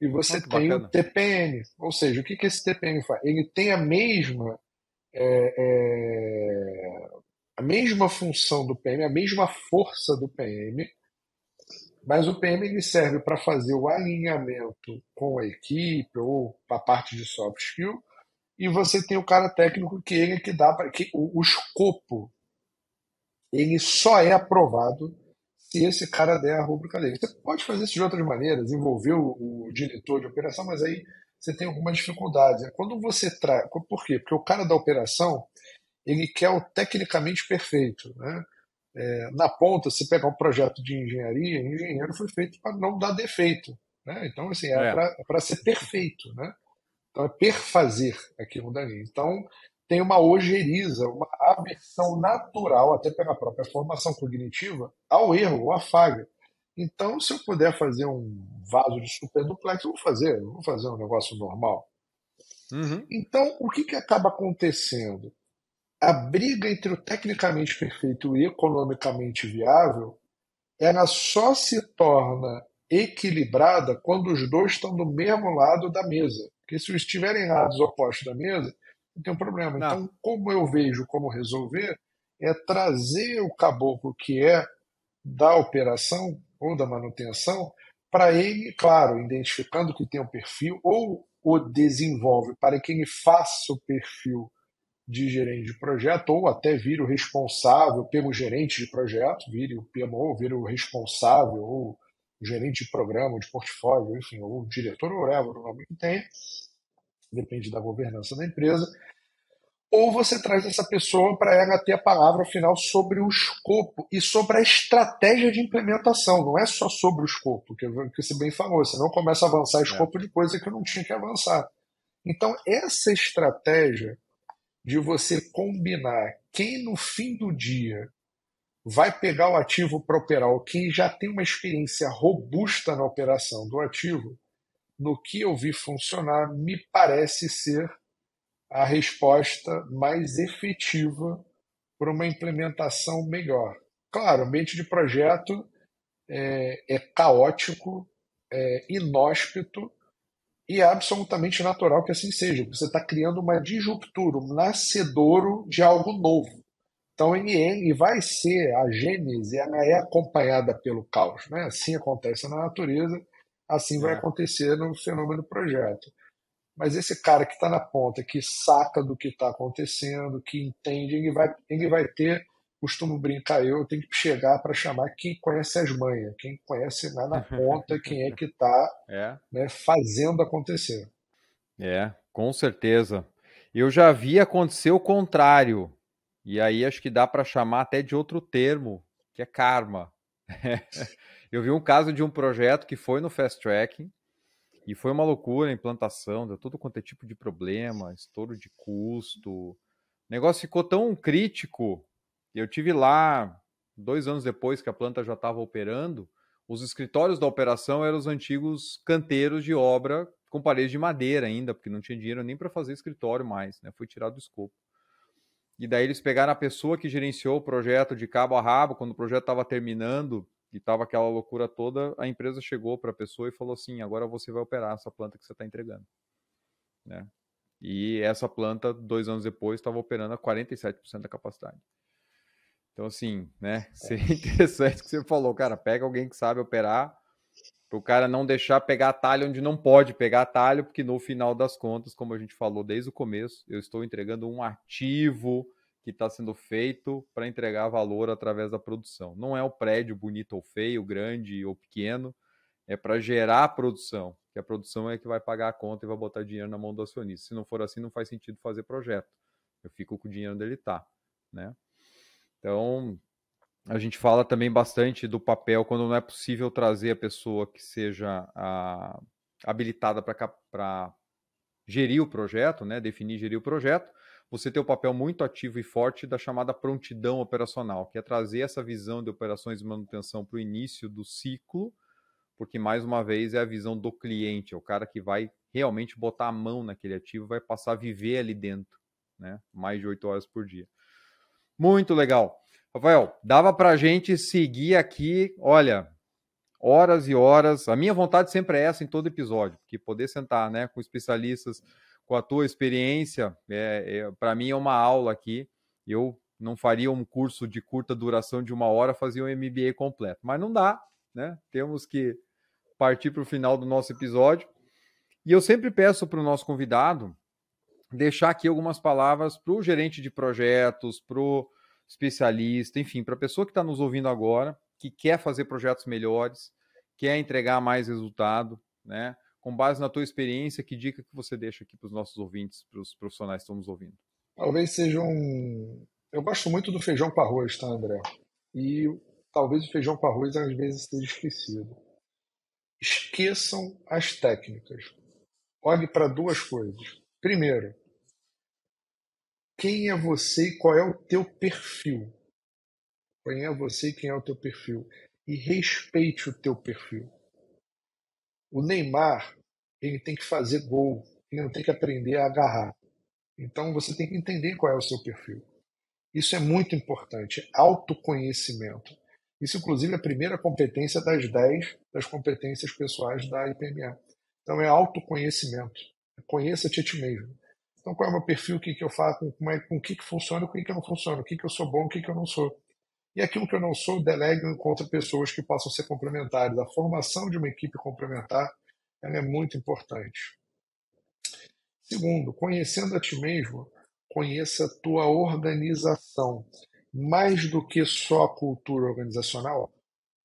e você Muito tem bacana. o TPM. Ou seja, o que, que esse TPM faz? Ele tem a mesma é, é, a mesma função do PM, a mesma força do PM, mas o PM ele serve para fazer o alinhamento com a equipe ou para a parte de soft skill, e você tem o cara técnico que ele que dá para que o, o escopo ele só é aprovado se esse cara der a rubrica dele. Você pode fazer isso de outras maneiras, envolver o, o diretor de operação, mas aí você tem alguma dificuldade. Quando você traz. Por quê? Porque o cara da operação ele quer o tecnicamente perfeito. Né? É, na ponta, se pegar um projeto de engenharia, engenheiro foi feito para não dar defeito. Né? Então, assim, é, é. para ser perfeito. Né? Então, é perfazer aquilo dali. Então, tem uma ojeriza, uma aversão natural, até pela própria formação cognitiva, ao erro, à falha. Então, se eu puder fazer um vaso de super duplex, eu vou fazer, eu vou fazer um negócio normal. Uhum. Então, o que, que acaba acontecendo? A briga entre o tecnicamente perfeito e economicamente viável, ela só se torna equilibrada quando os dois estão do mesmo lado da mesa. Porque se estiverem lados opostos da mesa, não tem um problema. Não. Então, como eu vejo como resolver, é trazer o caboclo que é da operação ou da manutenção para ele, claro, identificando que tem um perfil, ou o desenvolve para que ele faça o perfil de gerente de projeto, ou até vire o responsável pelo gerente de projeto, vire o PMO, vire o responsável, ou gerente de programa, de portfólio, enfim, ou o diretor, ou whatever o nome que tem, depende da governança da empresa, ou você traz essa pessoa para ela ter a palavra final sobre o escopo e sobre a estratégia de implementação, não é só sobre o escopo, que, que você bem falou, senão começa a avançar é. escopo de coisa que não tinha que avançar. Então, essa estratégia de você combinar quem no fim do dia vai pegar o ativo para operar, ou quem já tem uma experiência robusta na operação do ativo, no que eu vi funcionar, me parece ser a resposta mais efetiva para uma implementação melhor. Claro, o ambiente de projeto é, é caótico, é inóspito e é absolutamente natural que assim seja. Você está criando uma disruptura, um nascedouro de algo novo. Então, NN vai ser a gênese, ela é acompanhada pelo caos. Né? Assim acontece na natureza, assim vai é. acontecer no fenômeno projeto. Mas esse cara que está na ponta, que saca do que está acontecendo, que entende, ele vai, ele vai ter, costumo brincar eu, tenho que chegar para chamar quem conhece as manhas, quem conhece lá na ponta, quem é que está é. né, fazendo acontecer. É, com certeza. Eu já vi acontecer o contrário. E aí acho que dá para chamar até de outro termo, que é karma. eu vi um caso de um projeto que foi no fast tracking, e foi uma loucura a implantação, deu todo quanto é tipo de problema, estouro de custo. O negócio ficou tão crítico. Eu tive lá, dois anos depois que a planta já estava operando, os escritórios da operação eram os antigos canteiros de obra com paredes de madeira ainda, porque não tinha dinheiro nem para fazer escritório mais, né? Foi tirado do escopo. E daí eles pegaram a pessoa que gerenciou o projeto de cabo a rabo, quando o projeto estava terminando, e tava aquela loucura toda, a empresa chegou para a pessoa e falou assim: agora você vai operar essa planta que você está entregando. Né? E essa planta, dois anos depois, estava operando a 47% da capacidade. Então, assim, né? Seria interessante que você falou, cara, pega alguém que sabe operar, para o cara não deixar pegar atalho onde não pode pegar atalho, porque no final das contas, como a gente falou desde o começo, eu estou entregando um ativo que está sendo feito para entregar valor através da produção. Não é o prédio bonito ou feio, grande ou pequeno, é para gerar produção, que a produção é que vai pagar a conta e vai botar dinheiro na mão do acionista. Se não for assim, não faz sentido fazer projeto. Eu fico com o dinheiro onde ele está, né? Então, a gente fala também bastante do papel quando não é possível trazer a pessoa que seja a, habilitada para gerir o projeto, né, definir gerir o projeto, você tem o um papel muito ativo e forte da chamada prontidão operacional, que é trazer essa visão de operações de manutenção para o início do ciclo, porque mais uma vez é a visão do cliente, é o cara que vai realmente botar a mão naquele ativo, vai passar a viver ali dentro, né, mais de oito horas por dia. Muito legal. Rafael, dava para a gente seguir aqui, olha, horas e horas. A minha vontade sempre é essa em todo episódio, que poder sentar né, com especialistas, com a tua experiência, é, é para mim é uma aula aqui. Eu não faria um curso de curta duração de uma hora, fazia um MBA completo. Mas não dá, né? Temos que partir para o final do nosso episódio. E eu sempre peço para o nosso convidado deixar aqui algumas palavras para o gerente de projetos, para o especialista, enfim, para a pessoa que está nos ouvindo agora, que quer fazer projetos melhores, quer entregar mais resultado, né? Com base na tua experiência, que dica que você deixa aqui para os nossos ouvintes, para os profissionais que estão nos ouvindo? Talvez seja um. Eu gosto muito do feijão com arroz, tá, André? E talvez o feijão com arroz às vezes esteja esquecido. Esqueçam as técnicas. Olhe para duas coisas. Primeiro, quem é você e qual é o teu perfil. Quem é você e quem é o teu perfil. E respeite o teu perfil. O Neymar, ele tem que fazer gol, ele não tem que aprender a agarrar. Então você tem que entender qual é o seu perfil. Isso é muito importante, autoconhecimento. Isso, inclusive, é a primeira competência das 10 das competências pessoais da IPMA. Então, é autoconhecimento. Conheça-te a ti mesmo. Então, qual é o meu perfil, o que, que eu faço, com, é, com o que, que funciona, o que, que não funciona, o que, que eu sou bom, o que, que eu não sou. E aquilo que eu não sou, delego encontra pessoas que possam ser complementares. A formação de uma equipe complementar ela é muito importante. Segundo, conhecendo a ti mesmo, conheça a tua organização. Mais do que só a cultura organizacional,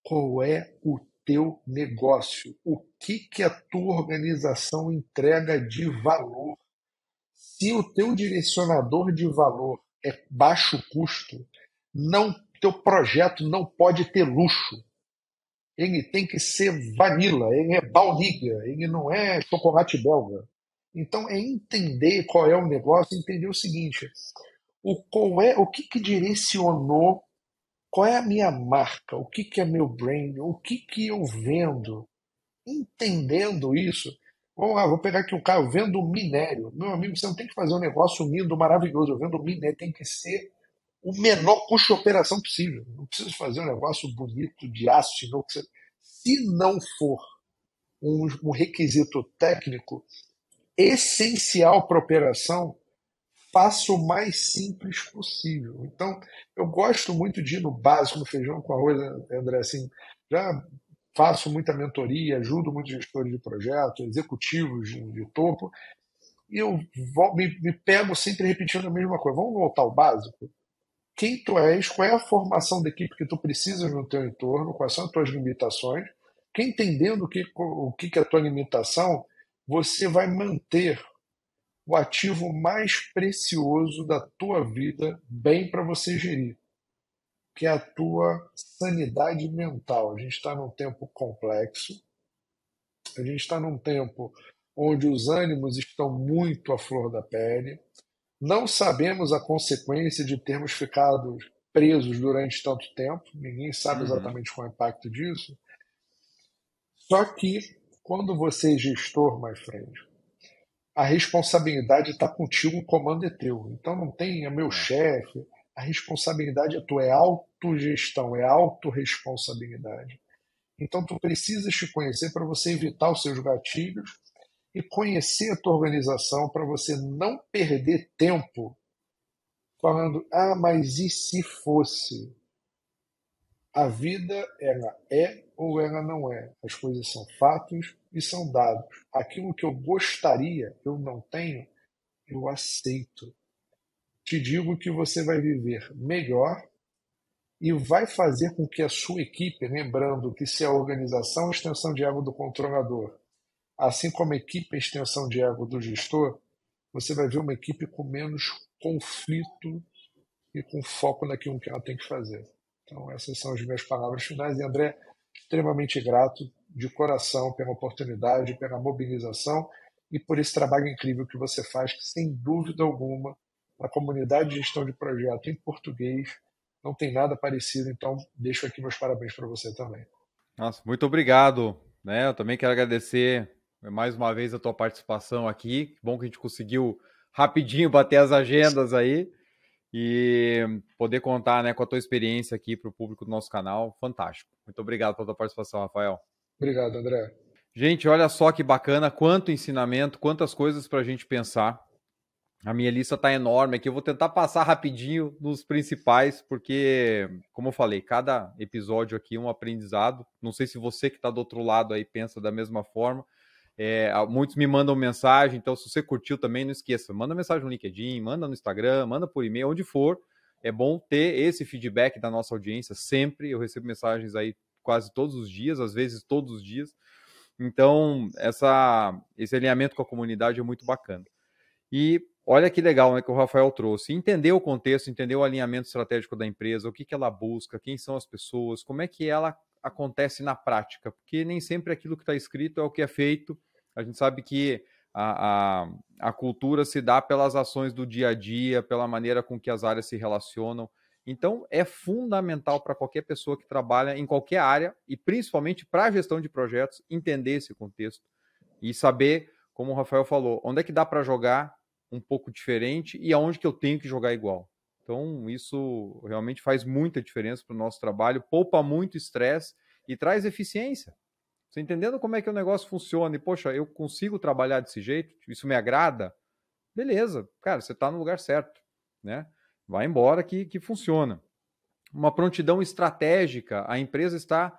qual é o teu negócio? O que, que a tua organização entrega de valor? Se o teu direcionador de valor é baixo custo, não teu projeto não pode ter luxo. Ele tem que ser vanilla, ele é baunilha, ele não é chocolate belga. Então é entender qual é o negócio, entender o seguinte: o qual é, o que, que direcionou, qual é a minha marca, o que, que é meu brand, o que, que eu vendo. Entendendo isso, Vamos lá, vou pegar aqui um cara, eu vendo minério. Meu amigo, você não tem que fazer um negócio lindo, maravilhoso. Eu vendo minério, tem que ser o menor custo de operação possível. Não precisa fazer um negócio bonito de aço, não. Se não for um, um requisito técnico essencial para operação, faça o mais simples possível. Então, eu gosto muito de ir no básico, no feijão com arroz, André, assim, já faço muita mentoria, ajudo muitos gestores de projeto, executivos de, de topo, e eu vou, me, me, pego sempre repetindo a mesma coisa. Vamos voltar ao básico? Quem tu és, qual é a formação da equipe que tu precisas no teu entorno, quais são as tuas limitações, que entendendo o que, o que é a tua limitação, você vai manter o ativo mais precioso da tua vida bem para você gerir que é a tua sanidade mental. A gente está num tempo complexo, a gente está num tempo onde os ânimos estão muito à flor da pele, não sabemos a consequência de termos ficado presos durante tanto tempo, ninguém sabe uhum. exatamente qual é o impacto disso. Só que, quando você é gestor, my friend, a responsabilidade está contigo, o comando é teu. Então não tem é meu é. chefe, a responsabilidade é tua, é autogestão, é autorresponsabilidade. Então tu precisas te conhecer para você evitar os seus gatilhos e conhecer a tua organização para você não perder tempo falando, ah, mas e se fosse? A vida, ela é ou ela não é. As coisas são fatos e são dados. Aquilo que eu gostaria, eu não tenho, eu aceito te digo que você vai viver melhor e vai fazer com que a sua equipe, lembrando que se a organização é a extensão de ego do controlador, assim como a equipe é extensão de ego do gestor, você vai ver uma equipe com menos conflito e com foco naquilo que ela tem que fazer. Então, essas são as minhas palavras finais. E, André, extremamente grato de coração pela oportunidade, pela mobilização e por esse trabalho incrível que você faz, que sem dúvida alguma, na comunidade de gestão de projeto em português, não tem nada parecido. Então, deixo aqui meus parabéns para você também. Nossa, muito obrigado. Né? Eu também quero agradecer mais uma vez a tua participação aqui. Bom que a gente conseguiu rapidinho bater as agendas aí e poder contar né, com a tua experiência aqui para o público do nosso canal. Fantástico. Muito obrigado pela tua participação, Rafael. Obrigado, André. Gente, olha só que bacana, quanto ensinamento, quantas coisas para a gente pensar. A minha lista está enorme aqui. Eu vou tentar passar rapidinho nos principais, porque, como eu falei, cada episódio aqui é um aprendizado. Não sei se você que está do outro lado aí pensa da mesma forma. É, muitos me mandam mensagem, então se você curtiu também, não esqueça, manda mensagem no LinkedIn, manda no Instagram, manda por e-mail, onde for. É bom ter esse feedback da nossa audiência sempre. Eu recebo mensagens aí quase todos os dias, às vezes todos os dias. Então, essa, esse alinhamento com a comunidade é muito bacana. E olha que legal né, que o Rafael trouxe. Entender o contexto, entender o alinhamento estratégico da empresa, o que, que ela busca, quem são as pessoas, como é que ela acontece na prática, porque nem sempre aquilo que está escrito é o que é feito. A gente sabe que a, a, a cultura se dá pelas ações do dia a dia, pela maneira com que as áreas se relacionam. Então, é fundamental para qualquer pessoa que trabalha em qualquer área e principalmente para a gestão de projetos entender esse contexto e saber, como o Rafael falou, onde é que dá para jogar um pouco diferente e aonde que eu tenho que jogar igual. Então, isso realmente faz muita diferença para o nosso trabalho, poupa muito estresse e traz eficiência. Você entendendo como é que o negócio funciona e, poxa, eu consigo trabalhar desse jeito, isso me agrada, beleza, cara, você está no lugar certo, né? vai embora que, que funciona. Uma prontidão estratégica, a empresa está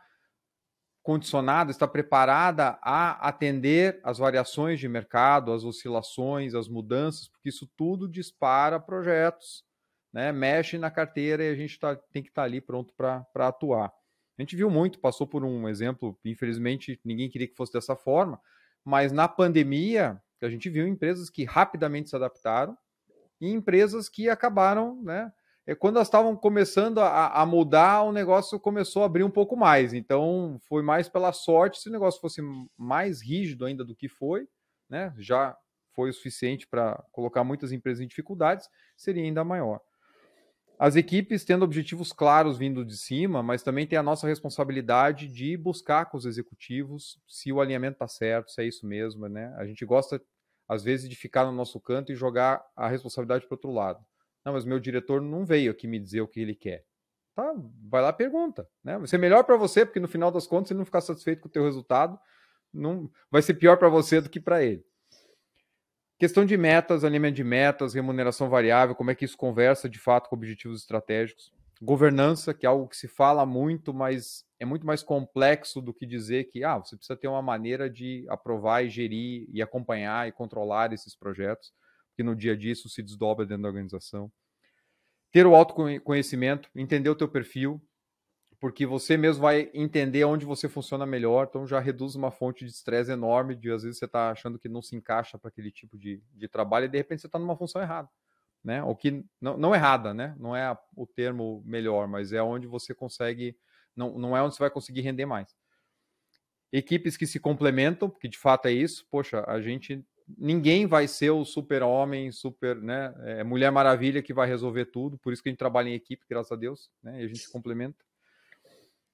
condicionada, está preparada a atender as variações de mercado, as oscilações, as mudanças, porque isso tudo dispara projetos, né? mexe na carteira e a gente tá, tem que estar tá ali pronto para atuar. A gente viu muito, passou por um exemplo, infelizmente ninguém queria que fosse dessa forma, mas na pandemia a gente viu empresas que rapidamente se adaptaram e empresas que acabaram, né? É, quando elas estavam começando a, a, mudar, o negócio começou a abrir um pouco mais. Então, foi mais pela sorte. Se o negócio fosse mais rígido ainda do que foi, né? Já foi o suficiente para colocar muitas empresas em dificuldades, seria ainda maior. As equipes tendo objetivos claros vindo de cima, mas também tem a nossa responsabilidade de buscar com os executivos se o alinhamento está certo, se é isso mesmo, né? A gente gosta às vezes, de ficar no nosso canto e jogar a responsabilidade para outro lado. Não, mas meu diretor não veio aqui me dizer o que ele quer. Tá, vai lá pergunta, né? Vai ser melhor para você, porque no final das contas, se ele não ficar satisfeito com o teu resultado, não vai ser pior para você do que para ele. Questão de metas, alinhamento de metas, remuneração variável, como é que isso conversa de fato com objetivos estratégicos. Governança, que é algo que se fala muito, mas é muito mais complexo do que dizer que ah, você precisa ter uma maneira de aprovar e gerir e acompanhar e controlar esses projetos, porque no dia a dia isso se desdobra dentro da organização. Ter o autoconhecimento, entender o teu perfil, porque você mesmo vai entender onde você funciona melhor, então já reduz uma fonte de estresse enorme, de às vezes você está achando que não se encaixa para aquele tipo de, de trabalho e de repente você está numa função errada. Né? Ou que não, não errada, né? Não é o termo melhor, mas é onde você consegue não, não é onde você vai conseguir render mais. Equipes que se complementam, porque de fato é isso. Poxa, a gente. Ninguém vai ser o super-homem, super, né? É Mulher Maravilha que vai resolver tudo. Por isso que a gente trabalha em equipe, graças a Deus, né? E a gente complementa.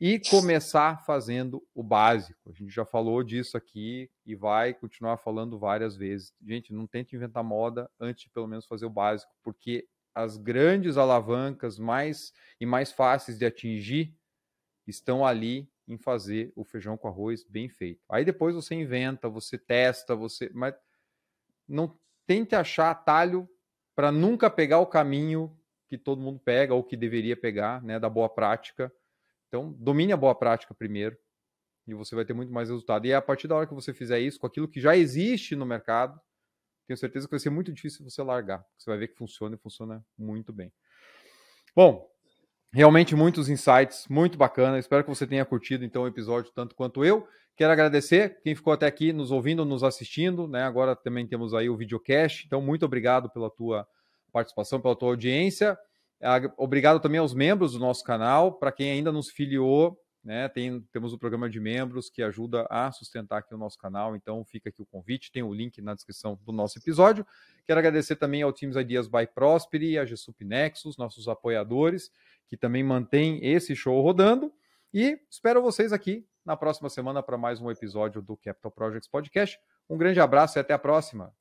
E começar fazendo o básico. A gente já falou disso aqui e vai continuar falando várias vezes. Gente, não tente inventar moda antes de pelo menos fazer o básico, porque as grandes alavancas mais e mais fáceis de atingir estão ali em fazer o feijão com arroz bem feito. Aí depois você inventa, você testa, você, mas não tente achar atalho para nunca pegar o caminho que todo mundo pega ou que deveria pegar, né, da boa prática. Então, domine a boa prática primeiro e você vai ter muito mais resultado. E a partir da hora que você fizer isso com aquilo que já existe no mercado, tenho certeza que vai ser muito difícil você largar. Você vai ver que funciona e funciona muito bem. Bom, Realmente muitos insights, muito bacana. Espero que você tenha curtido então o episódio tanto quanto eu. Quero agradecer quem ficou até aqui nos ouvindo, nos assistindo, né? Agora também temos aí o videocast. Então muito obrigado pela tua participação, pela tua audiência. Obrigado também aos membros do nosso canal. Para quem ainda nos filiou, né, tem, temos o programa de membros que ajuda a sustentar aqui o nosso canal. Então fica aqui o convite, tem o link na descrição do nosso episódio. Quero agradecer também ao Teams Ideas by Prosperi, a GSUP Nexus, nossos apoiadores, que também mantêm esse show rodando. E espero vocês aqui na próxima semana para mais um episódio do Capital Projects Podcast. Um grande abraço e até a próxima.